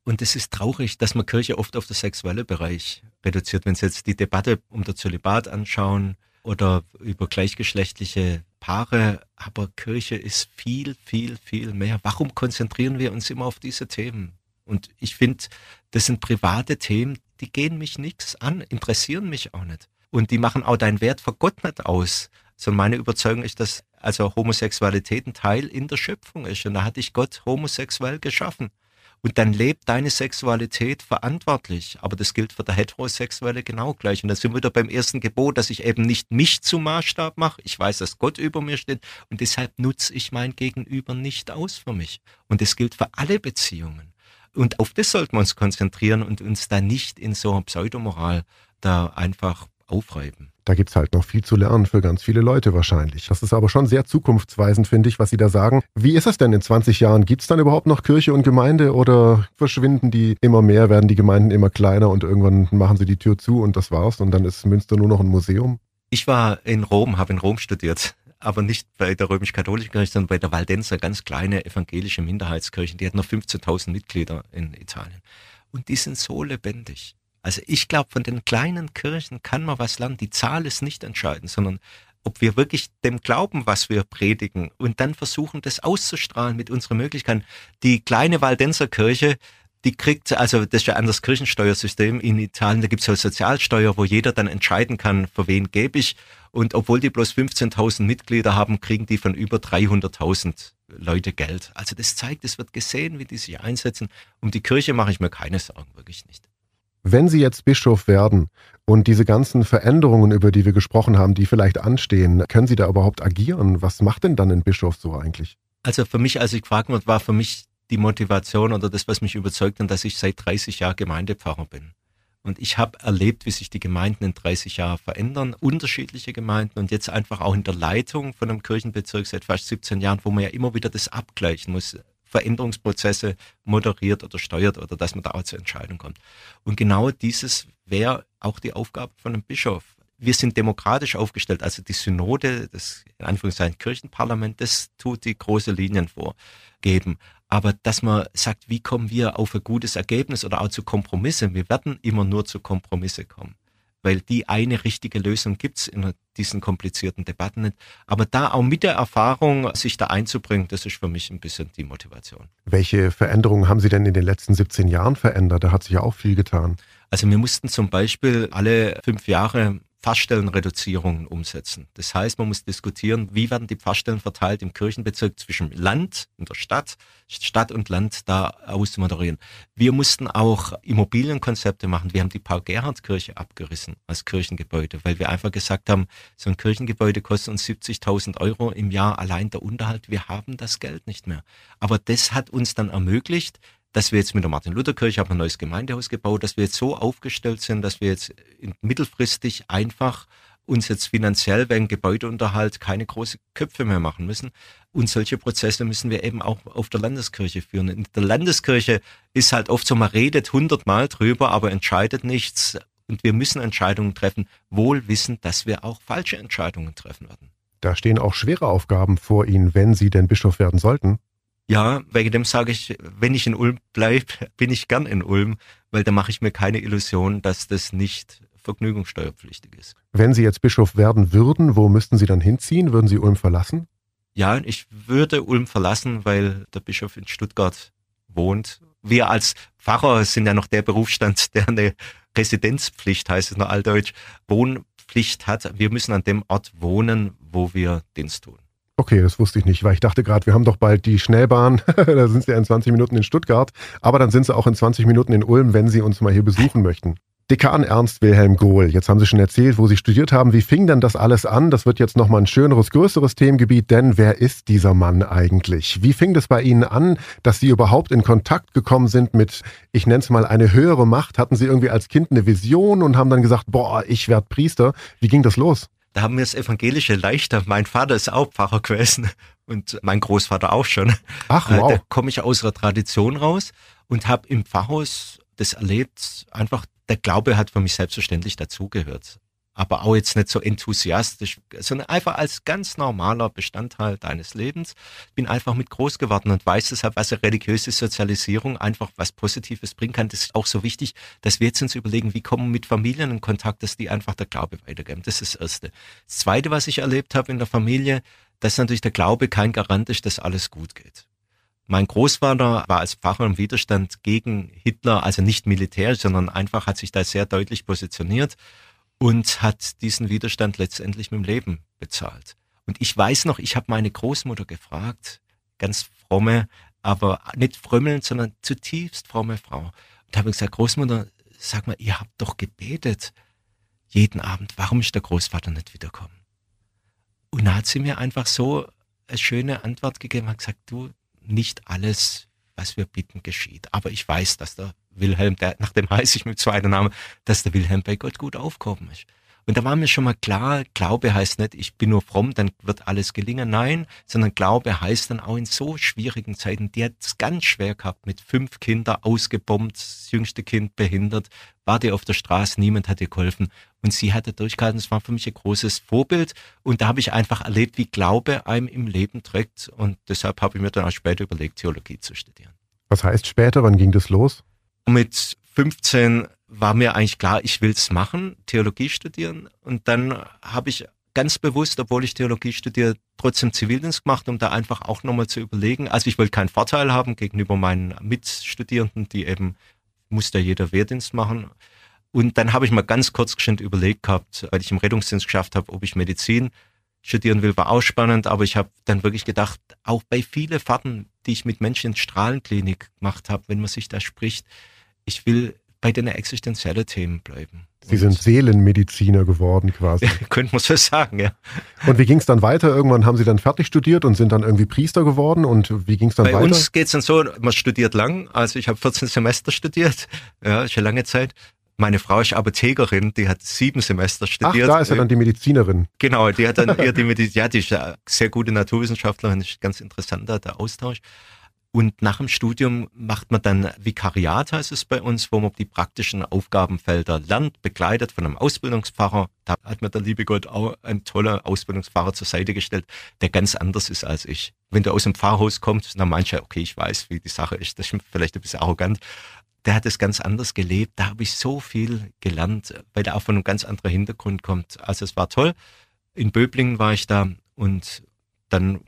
Und es ist traurig, dass man Kirche oft auf den sexuellen Bereich reduziert. Wenn Sie jetzt die Debatte um der Zölibat anschauen oder über gleichgeschlechtliche Paare, aber Kirche ist viel, viel, viel mehr. Warum konzentrieren wir uns immer auf diese Themen? Und ich finde, das sind private Themen, die gehen mich nichts an, interessieren mich auch nicht. Und die machen auch deinen Wert vor Gott nicht aus. Sondern meine Überzeugung ist, dass also Homosexualität ein Teil in der Schöpfung ist. Und da hat dich Gott homosexuell geschaffen. Und dann lebt deine Sexualität verantwortlich. Aber das gilt für der Heterosexuelle genau gleich. Und da sind wir wieder beim ersten Gebot, dass ich eben nicht mich zum Maßstab mache. Ich weiß, dass Gott über mir steht. Und deshalb nutze ich mein Gegenüber nicht aus für mich. Und das gilt für alle Beziehungen. Und auf das sollten wir uns konzentrieren und uns da nicht in so einer Pseudomoral da einfach aufreiben. Da gibt es halt noch viel zu lernen für ganz viele Leute wahrscheinlich. Das ist aber schon sehr zukunftsweisend, finde ich, was Sie da sagen. Wie ist es denn in 20 Jahren? Gibt es dann überhaupt noch Kirche und Gemeinde oder verschwinden die immer mehr, werden die Gemeinden immer kleiner und irgendwann machen sie die Tür zu und das war's und dann ist Münster nur noch ein Museum? Ich war in Rom, habe in Rom studiert aber nicht bei der römisch-katholischen Kirche, sondern bei der Valdenser, ganz kleine evangelische Minderheitskirche. Die hat nur 15.000 Mitglieder in Italien. Und die sind so lebendig. Also ich glaube, von den kleinen Kirchen kann man was lernen. Die Zahl ist nicht entscheidend, sondern ob wir wirklich dem glauben, was wir predigen und dann versuchen, das auszustrahlen mit unseren Möglichkeiten. Die kleine Waldenser Kirche, die kriegt, also das ist ja ein anderes Kirchensteuersystem in Italien, da gibt es ja Sozialsteuer, wo jeder dann entscheiden kann, für wen gebe ich. Und obwohl die bloß 15.000 Mitglieder haben, kriegen die von über 300.000 Leute Geld. Also das zeigt, es wird gesehen, wie die sich einsetzen. Um die Kirche mache ich mir keine Sorgen, wirklich nicht. Wenn Sie jetzt Bischof werden und diese ganzen Veränderungen, über die wir gesprochen haben, die vielleicht anstehen, können Sie da überhaupt agieren? Was macht denn dann ein Bischof so eigentlich? Also für mich, als ich gefragt wurde, war für mich die Motivation oder das, was mich überzeugt hat, dass ich seit 30 Jahren Gemeindepfarrer bin. Und ich habe erlebt, wie sich die Gemeinden in 30 Jahren verändern, unterschiedliche Gemeinden und jetzt einfach auch in der Leitung von einem Kirchenbezirk seit fast 17 Jahren, wo man ja immer wieder das abgleichen muss Veränderungsprozesse moderiert oder steuert oder dass man da auch zur Entscheidung kommt. Und genau dieses wäre auch die Aufgabe von einem Bischof. Wir sind demokratisch aufgestellt, also die Synode, das in Anführungszeichen Kirchenparlament, das tut die große Linien vorgeben. Aber dass man sagt, wie kommen wir auf ein gutes Ergebnis oder auch zu Kompromisse? Wir werden immer nur zu Kompromisse kommen weil die eine richtige Lösung gibt's in diesen komplizierten Debatten nicht. Aber da auch mit der Erfahrung, sich da einzubringen, das ist für mich ein bisschen die Motivation. Welche Veränderungen haben Sie denn in den letzten 17 Jahren verändert? Da hat sich ja auch viel getan. Also wir mussten zum Beispiel alle fünf Jahre Pfarrstellenreduzierungen umsetzen. Das heißt, man muss diskutieren, wie werden die Pfarrstellen verteilt im Kirchenbezirk zwischen Land und der Stadt, Stadt und Land da ausmoderieren. Wir mussten auch Immobilienkonzepte machen. Wir haben die Paul-Gerhardt-Kirche abgerissen als Kirchengebäude, weil wir einfach gesagt haben, so ein Kirchengebäude kostet uns 70.000 Euro im Jahr allein der Unterhalt. Wir haben das Geld nicht mehr. Aber das hat uns dann ermöglicht, dass wir jetzt mit der Martin-Luther-Kirche haben ein neues Gemeindehaus gebaut, dass wir jetzt so aufgestellt sind, dass wir jetzt mittelfristig einfach uns jetzt finanziell wegen Gebäudeunterhalt keine großen Köpfe mehr machen müssen. Und solche Prozesse müssen wir eben auch auf der Landeskirche führen. In der Landeskirche ist halt oft so, man redet hundertmal drüber, aber entscheidet nichts. Und wir müssen Entscheidungen treffen, wohl wissend, dass wir auch falsche Entscheidungen treffen werden. Da stehen auch schwere Aufgaben vor Ihnen, wenn Sie denn Bischof werden sollten. Ja, wegen dem sage ich, wenn ich in Ulm bleibe, bin ich gern in Ulm, weil da mache ich mir keine Illusion, dass das nicht vergnügungssteuerpflichtig ist. Wenn Sie jetzt Bischof werden würden, wo müssten Sie dann hinziehen? Würden Sie Ulm verlassen? Ja, ich würde Ulm verlassen, weil der Bischof in Stuttgart wohnt. Wir als Pfarrer sind ja noch der Berufsstand, der eine Residenzpflicht, heißt es nur altdeutsch, Wohnpflicht hat. Wir müssen an dem Ort wohnen, wo wir Dienst tun. Okay, das wusste ich nicht, weil ich dachte gerade, wir haben doch bald die Schnellbahn. da sind Sie ja in 20 Minuten in Stuttgart. Aber dann sind Sie auch in 20 Minuten in Ulm, wenn Sie uns mal hier besuchen möchten. Dekan Ernst Wilhelm Gohl, jetzt haben Sie schon erzählt, wo Sie studiert haben. Wie fing denn das alles an? Das wird jetzt nochmal ein schöneres, größeres Themengebiet, denn wer ist dieser Mann eigentlich? Wie fing das bei Ihnen an, dass Sie überhaupt in Kontakt gekommen sind mit, ich nenne es mal, eine höhere Macht? Hatten Sie irgendwie als Kind eine Vision und haben dann gesagt, boah, ich werde Priester? Wie ging das los? Da haben wir das Evangelische leichter. Mein Vater ist auch Pfarrer gewesen und mein Großvater auch schon. Ach, wow. Da komme ich aus einer Tradition raus und habe im Pfarrhaus das erlebt. Einfach, der Glaube hat für mich selbstverständlich dazugehört aber auch jetzt nicht so enthusiastisch, sondern einfach als ganz normaler Bestandteil deines Lebens. Bin einfach mit groß geworden und weiß deshalb, was eine religiöse Sozialisierung einfach was Positives bringen kann. Das ist auch so wichtig, dass wir jetzt uns überlegen, wie kommen wir mit Familien in Kontakt, dass die einfach der Glaube weitergeben. Das ist das Erste. Das Zweite, was ich erlebt habe in der Familie, dass natürlich der Glaube kein Garant ist, dass alles gut geht. Mein Großvater war als Pfarrer im Widerstand gegen Hitler, also nicht militärisch, sondern einfach hat sich da sehr deutlich positioniert und hat diesen Widerstand letztendlich mit dem Leben bezahlt. Und ich weiß noch, ich habe meine Großmutter gefragt, ganz fromme, aber nicht frömmelnd, sondern zutiefst fromme Frau. Und habe gesagt, Großmutter, sag mal, ihr habt doch gebetet jeden Abend, warum ist der Großvater nicht wiederkommen? Und da hat sie mir einfach so eine schöne Antwort gegeben, hat gesagt, du, nicht alles, was wir bitten, geschieht. Aber ich weiß, dass der Wilhelm, der, nach dem heiße ich mit zweiter Name, dass der Wilhelm bei Gott gut aufgehoben ist. Und da war mir schon mal klar, Glaube heißt nicht, ich bin nur fromm, dann wird alles gelingen. Nein, sondern Glaube heißt dann auch in so schwierigen Zeiten, die hat es ganz schwer gehabt, mit fünf Kindern ausgebombt, das jüngste Kind behindert, war die auf der Straße, niemand hat ihr geholfen. Und sie hatte durchgehalten, das war für mich ein großes Vorbild. Und da habe ich einfach erlebt, wie Glaube einem im Leben trägt. Und deshalb habe ich mir dann auch später überlegt, Theologie zu studieren. Was heißt später? Wann ging das los? Mit 15 war mir eigentlich klar, ich will's machen, Theologie studieren. Und dann habe ich ganz bewusst, obwohl ich Theologie studiere, trotzdem Zivildienst gemacht, um da einfach auch nochmal zu überlegen. Also ich wollte keinen Vorteil haben gegenüber meinen Mitstudierenden, die eben musste jeder Wehrdienst machen. Und dann habe ich mal ganz kurz geschwind überlegt gehabt, weil ich im Rettungsdienst geschafft habe, ob ich Medizin studieren will, war auch spannend, aber ich habe dann wirklich gedacht, auch bei vielen Fahrten, die ich mit Menschen in Strahlenklinik gemacht habe, wenn man sich da spricht, ich will bei den existenziellen Themen bleiben. Sie sind Seelenmediziner geworden quasi. Könnte man so sagen, ja. Und wie ging es dann weiter? Irgendwann haben Sie dann fertig studiert und sind dann irgendwie Priester geworden und wie ging es dann Bei weiter? Bei uns geht es dann so, man studiert lang, also ich habe 14 Semester studiert, ja, ist ja lange Zeit. Meine Frau ist Apothekerin, die hat sieben Semester studiert. Ach, da ist ja dann die Medizinerin. Genau, die hat dann eher die Medizin, ja, die ist ja sehr gute Naturwissenschaftlerin, ist ganz interessant, der Austausch. Und nach dem Studium macht man dann Vikariat, heißt es bei uns, wo man die praktischen Aufgabenfelder lernt, begleitet von einem Ausbildungspfarrer. Da hat mir der liebe Gott auch einen tollen Ausbildungspfarrer zur Seite gestellt, der ganz anders ist als ich. Wenn du aus dem Pfarrhaus kommst, dann meinst okay, ich weiß, wie die Sache ist, das ist vielleicht ein bisschen arrogant. Der hat es ganz anders gelebt. Da habe ich so viel gelernt, weil der auch von einem ganz anderen Hintergrund kommt. Also es war toll. In Böblingen war ich da und dann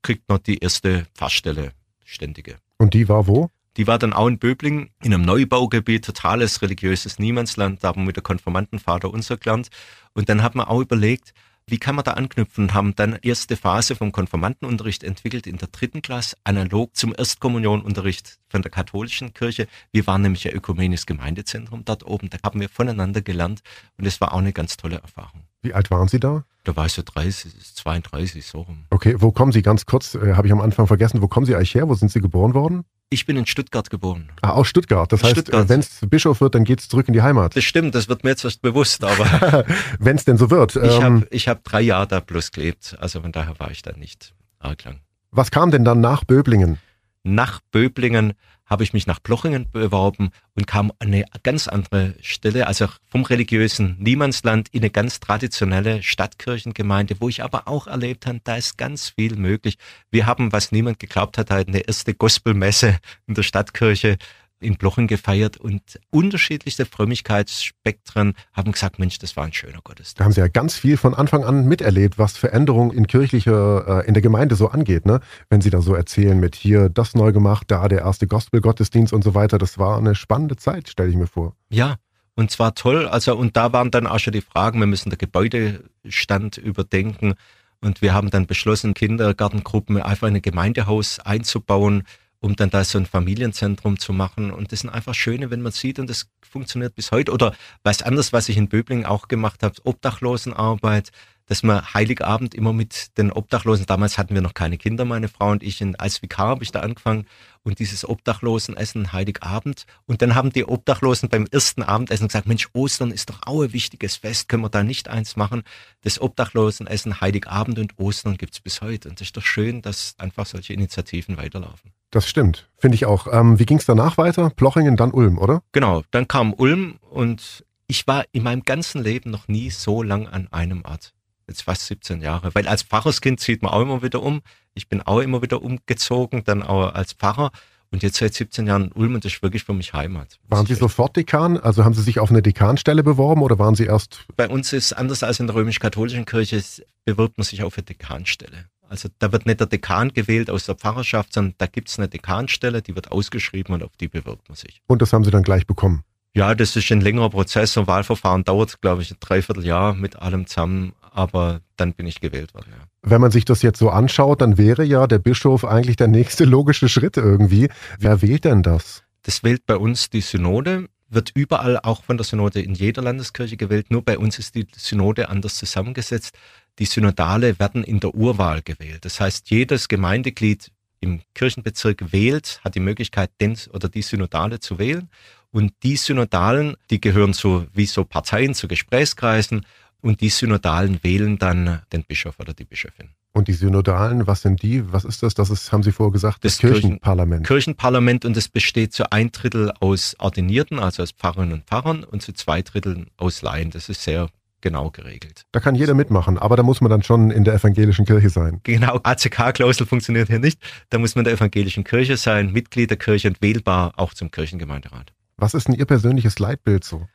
kriegt man die erste Pfarrstelle Ständige. Und die war wo? Die war dann auch in Böbling, in einem Neubaugebiet, totales religiöses Niemandsland. Da haben wir mit der Konformantenvater unser gelernt. Und dann hat man auch überlegt, wie kann man da anknüpfen? Haben dann erste Phase vom Konformantenunterricht entwickelt in der dritten Klasse, analog zum Erstkommunionunterricht von der katholischen Kirche. Wir waren nämlich ein ökumenisches Gemeindezentrum dort oben. Da haben wir voneinander gelernt und es war auch eine ganz tolle Erfahrung. Wie alt waren Sie da? Da war ich so 30, 32, so rum. Okay, wo kommen Sie ganz kurz, äh, habe ich am Anfang vergessen, wo kommen Sie eigentlich her? Wo sind Sie geboren worden? Ich bin in Stuttgart geboren. Ah, aus Stuttgart. Das heißt, wenn es Bischof wird, dann geht es zurück in die Heimat. Das stimmt, das wird mir jetzt erst bewusst, aber wenn es denn so wird. ich Ähm, habe ich hab drei Jahre da bloß gelebt. Also von daher war ich da nicht arg lang. was kam denn dann nach Böblingen? Nach Böblingen habe ich mich nach Plochingen beworben und kam an eine ganz andere Stelle, also vom religiösen Niemandsland in eine ganz traditionelle Stadtkirchengemeinde, wo ich aber auch erlebt habe, da ist ganz viel möglich. Wir haben, was niemand geglaubt hat, halt eine erste Gospelmesse in der Stadtkirche in Blochen gefeiert und unterschiedlichste Frömmigkeitsspektren haben gesagt, Mensch, das war ein schöner Gottesdienst. Da haben Sie ja ganz viel von Anfang an miterlebt, was Veränderungen in kirchlicher, äh, in der Gemeinde so angeht, ne? Wenn Sie da so erzählen mit hier das neu gemacht, da der erste Gospel-Gottesdienst und so weiter. Das war eine spannende Zeit, stelle ich mir vor. Ja, und zwar toll. Also, und da waren dann auch schon die Fragen, wir müssen den Gebäudestand überdenken. Und wir haben dann beschlossen, Kindergartengruppen einfach in ein Gemeindehaus einzubauen, um dann da so ein Familienzentrum zu machen. Und das sind einfach schöne, wenn man sieht, und das funktioniert bis heute. Oder was anderes, was ich in Böblingen auch gemacht habe, Obdachlosenarbeit, dass man Heiligabend immer mit den Obdachlosen, damals hatten wir noch keine Kinder, meine Frau und ich, und als Vikar habe ich da angefangen und dieses Obdachlosenessen Heiligabend. Und dann haben die Obdachlosen beim ersten Abendessen gesagt, Mensch, Ostern ist doch auch ein wichtiges Fest, können wir da nicht eins machen? Das Obdachlosenessen Heiligabend und Ostern gibt's bis heute. Und es ist doch schön, dass einfach solche Initiativen weiterlaufen. Das stimmt, finde ich auch. Ähm, wie ging es danach weiter? Plochingen, dann Ulm, oder? Genau, dann kam Ulm und ich war in meinem ganzen Leben noch nie so lang an einem Ort. Jetzt fast 17 Jahre. Weil als Pfarrerskind zieht man auch immer wieder um. Ich bin auch immer wieder umgezogen, dann auch als Pfarrer. Und jetzt seit 17 Jahren in Ulm und das ist wirklich für mich Heimat. Waren Sie sofort Dekan? Also haben Sie sich auf eine Dekanstelle beworben oder waren Sie erst Bei uns ist anders als in der römisch-katholischen Kirche, bewirbt man sich auf eine Dekanstelle. Also da wird nicht der Dekan gewählt aus der Pfarrerschaft, sondern da gibt's eine Dekanstelle, die wird ausgeschrieben und auf die bewirbt man sich. und das haben Sie dann gleich bekommen? Ja, das ist ein längerer Prozess. So ein Wahlverfahren dauert, glaube ich, ein Dreivierteljahr mit allem zusammen. Aber dann bin ich gewählt worden. Ja. Wenn man sich das jetzt so anschaut, dann wäre ja der Bischof eigentlich der nächste logische Schritt irgendwie. Wer wählt denn das? Das wählt bei uns die Synode, wird überall auch von der Synode in jeder Landeskirche gewählt. Nur bei uns ist die Synode anders zusammengesetzt. Die Synodale werden in der Urwahl gewählt. Das heißt, jedes Gemeindeglied im Kirchenbezirk wählt, hat die Möglichkeit, den oder die Synodale zu wählen. Und die Synodalen, die gehören so wie so Parteien zu Gesprächskreisen. Und die Synodalen wählen dann den Bischof oder die Bischöfin. Und die Synodalen, was sind die? Was ist das? Das ist, haben Sie vorher gesagt, das, Das Kirchen- Kirchenparlament. Kirchenparlament und es besteht zu ein Drittel aus Ordinierten, also aus Pfarrerinnen und Pfarrern und zu zwei Dritteln aus Laien. Das ist sehr genau geregelt. da kann jeder mitmachen, aber da muss man dann schon in der evangelischen Kirche sein. Genau, ACK-Klausel funktioniert hier nicht. Da muss man der evangelischen Kirche sein, Mitglied der Kirche und wählbar auch zum Kirchengemeinderat. Was ist denn Ihr persönliches Leitbild so?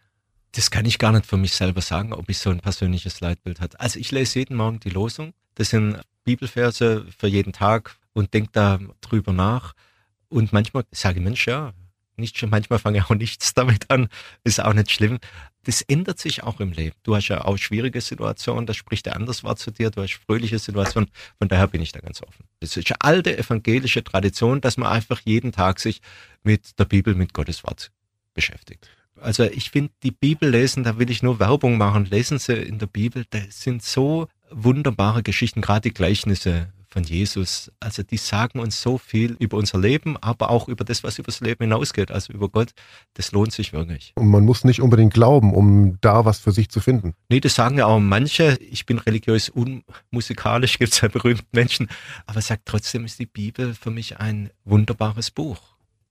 Das kann ich gar nicht für mich selber sagen, ob ich so ein persönliches Leitbild habe. Also ich lese jeden Morgen die Losung. Das sind Bibelverse für jeden Tag und denke da drüber nach. Und manchmal sage ich, Mensch, ja, nicht schon, manchmal fange ich auch nichts damit an, ist auch nicht schlimm. Das ändert sich auch im Leben. Du hast ja auch schwierige Situationen, da spricht der anderes Wort zu dir, du hast fröhliche Situationen, von daher bin ich da ganz offen. Das ist eine alte evangelische Tradition, dass man einfach jeden Tag sich mit der Bibel, mit Gottes Wort beschäftigt. Also ich finde, die Bibel lesen, da will ich nur Werbung machen. Lesen Sie in der Bibel, da sind so wunderbare Geschichten, gerade die Gleichnisse von Jesus. Also die sagen uns so viel über unser Leben, aber auch über das, was übers Leben hinausgeht, also über Gott. Das lohnt sich wirklich. Und man muss nicht unbedingt glauben, um da was für sich zu finden. Nee, das sagen ja auch manche. Ich bin religiös unmusikalisch, gibt es ja berühmte Menschen. Aber sagt trotzdem ist die Bibel für mich ein wunderbares Buch.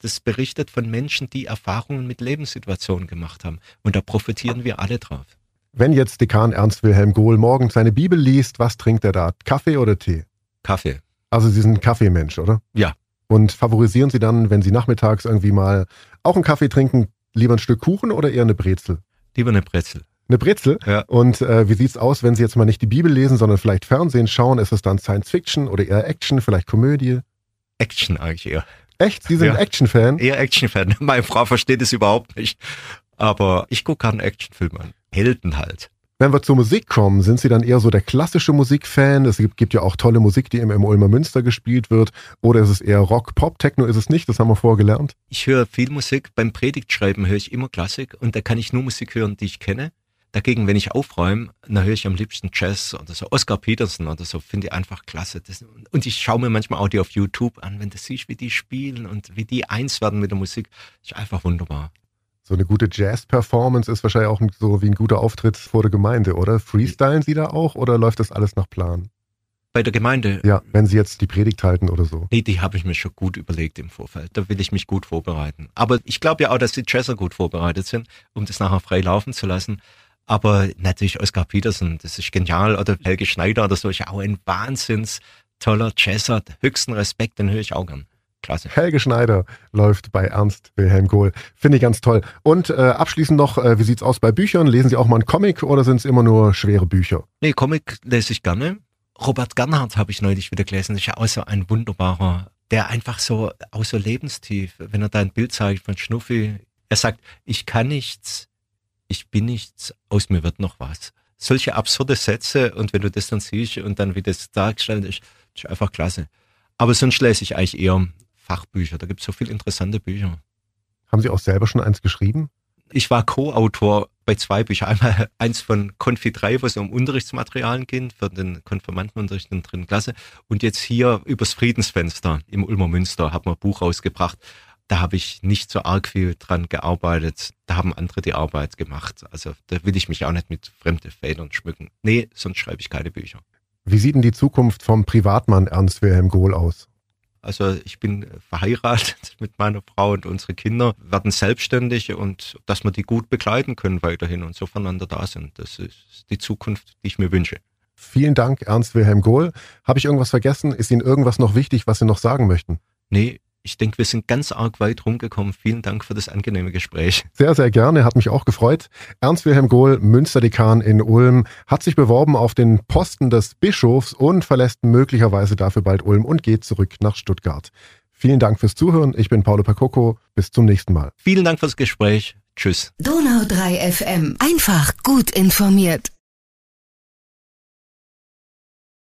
Das berichtet von Menschen, die Erfahrungen mit Lebenssituationen gemacht haben. Und da profitieren wir alle drauf. Wenn jetzt Dekan Ernst Wilhelm Gohl morgens seine Bibel liest, was trinkt er da? Kaffee oder Tee? Kaffee. Also Sie sind ein Kaffeemensch, oder? Ja. Und favorisieren Sie dann, wenn Sie nachmittags irgendwie mal auch einen Kaffee trinken, lieber ein Stück Kuchen oder eher eine Brezel? Lieber eine Brezel. Eine Brezel? Ja. Und äh, wie sieht's aus, wenn Sie jetzt mal nicht die Bibel lesen, sondern vielleicht Fernsehen schauen? Ist es dann Science Fiction oder eher Action, vielleicht Komödie? Action eigentlich eher. Echt? Sie sind Ja. Action-Fan? Eher Action-Fan. Meine Frau versteht es überhaupt nicht. Aber ich gucke gerade einen Actionfilm an. Helden halt. Wenn wir zur Musik kommen, sind Sie dann eher so der klassische Musikfan? Es gibt, gibt ja auch tolle Musik, die im, im Ulmer Münster gespielt wird. Oder ist es eher Rock, Pop, Techno ist es nicht? Das haben wir vorher gelernt. Ich höre viel Musik. Beim Predigtschreiben höre ich immer Klassik und da kann ich nur Musik hören, die ich kenne. Dagegen, wenn ich aufräume, dann höre ich am liebsten Jazz oder so. Oscar Peterson oder so, finde ich einfach klasse. Das, und ich schaue mir manchmal auch die auf YouTube an, wenn du siehst, wie die spielen und wie die eins werden mit der Musik. Ist einfach wunderbar. So eine gute Jazz-Performance ist wahrscheinlich auch so wie ein guter Auftritt vor der Gemeinde, oder? Freestylen Sie da auch oder läuft das alles nach Plan? Bei der Gemeinde, Ja, wenn Sie jetzt die Predigt halten oder so. nee, die habe ich mir schon gut überlegt im Vorfeld. Da will ich mich gut vorbereiten. Aber ich glaube ja auch, dass die Jazzer gut vorbereitet sind, um das nachher frei laufen zu lassen. Aber natürlich Oscar Peterson, das ist genial. Oder Helge Schneider oder so, ist ja auch ein wahnsinns toller Jazzer. Höchsten Respekt, den höre ich auch gern. Klasse. Helge Schneider läuft bei Ernst Wilhelm Kohl. Finde ich ganz toll. Und äh, abschließend noch, äh, wie sieht's aus bei Büchern? Lesen Sie auch mal einen Comic oder sind es immer nur schwere Bücher? Nee, Comic lese ich gerne. Robert Gernhardt habe ich neulich wieder gelesen. Das ist ja auch so ein wunderbarer, der einfach so, auch so lebenstief, wenn er da ein Bild zeigt von Schnuffi, er sagt, ich kann nichts, ich bin nichts, aus mir wird noch was. Solche absurde Sätze und wenn du das dann siehst und dann wie das dargestellt ist, ist einfach klasse. Aber sonst lese ich eigentlich eher Fachbücher. Da gibt es so viele interessante Bücher. Haben Sie auch selber schon eins geschrieben? Ich war Co-Autor bei zwei Büchern. Einmal eins von Konfi 3, wo es um Unterrichtsmaterialien ging für den Konfirmandenunterricht in der dritten Klasse. Und jetzt hier übers Friedensfenster im Ulmer Münster hat man ein Buch rausgebracht. Da habe ich nicht so arg viel dran gearbeitet. Da haben andere die Arbeit gemacht. Also da will ich mich auch nicht mit fremden Federn schmücken. Nee, sonst schreibe ich keine Bücher. Wie sieht denn die Zukunft vom Privatmann Ernst Wilhelm Gohl aus? Also ich bin verheiratet mit meiner Frau und unsere Kinder werden selbstständig und dass wir die gut begleiten können weiterhin und so voneinander da sind. Das ist die Zukunft, die ich mir wünsche. Vielen Dank, Ernst Wilhelm Gohl. Habe ich irgendwas vergessen? Ist Ihnen irgendwas noch wichtig, was Sie noch sagen möchten? Nee, ich denke, wir sind ganz arg weit rumgekommen. Vielen Dank für das angenehme Gespräch. Sehr, sehr gerne, hat mich auch gefreut. Ernst Wilhelm Gohl, Münsterdekan in Ulm, hat sich beworben auf den Posten des Bischofs und verlässt möglicherweise dafür bald Ulm und geht zurück nach Stuttgart. Vielen Dank fürs Zuhören. Ich bin Paulo Percoco. Bis zum nächsten Mal. Vielen Dank fürs Gespräch. Tschüss. Donau 3 FM. Einfach gut informiert.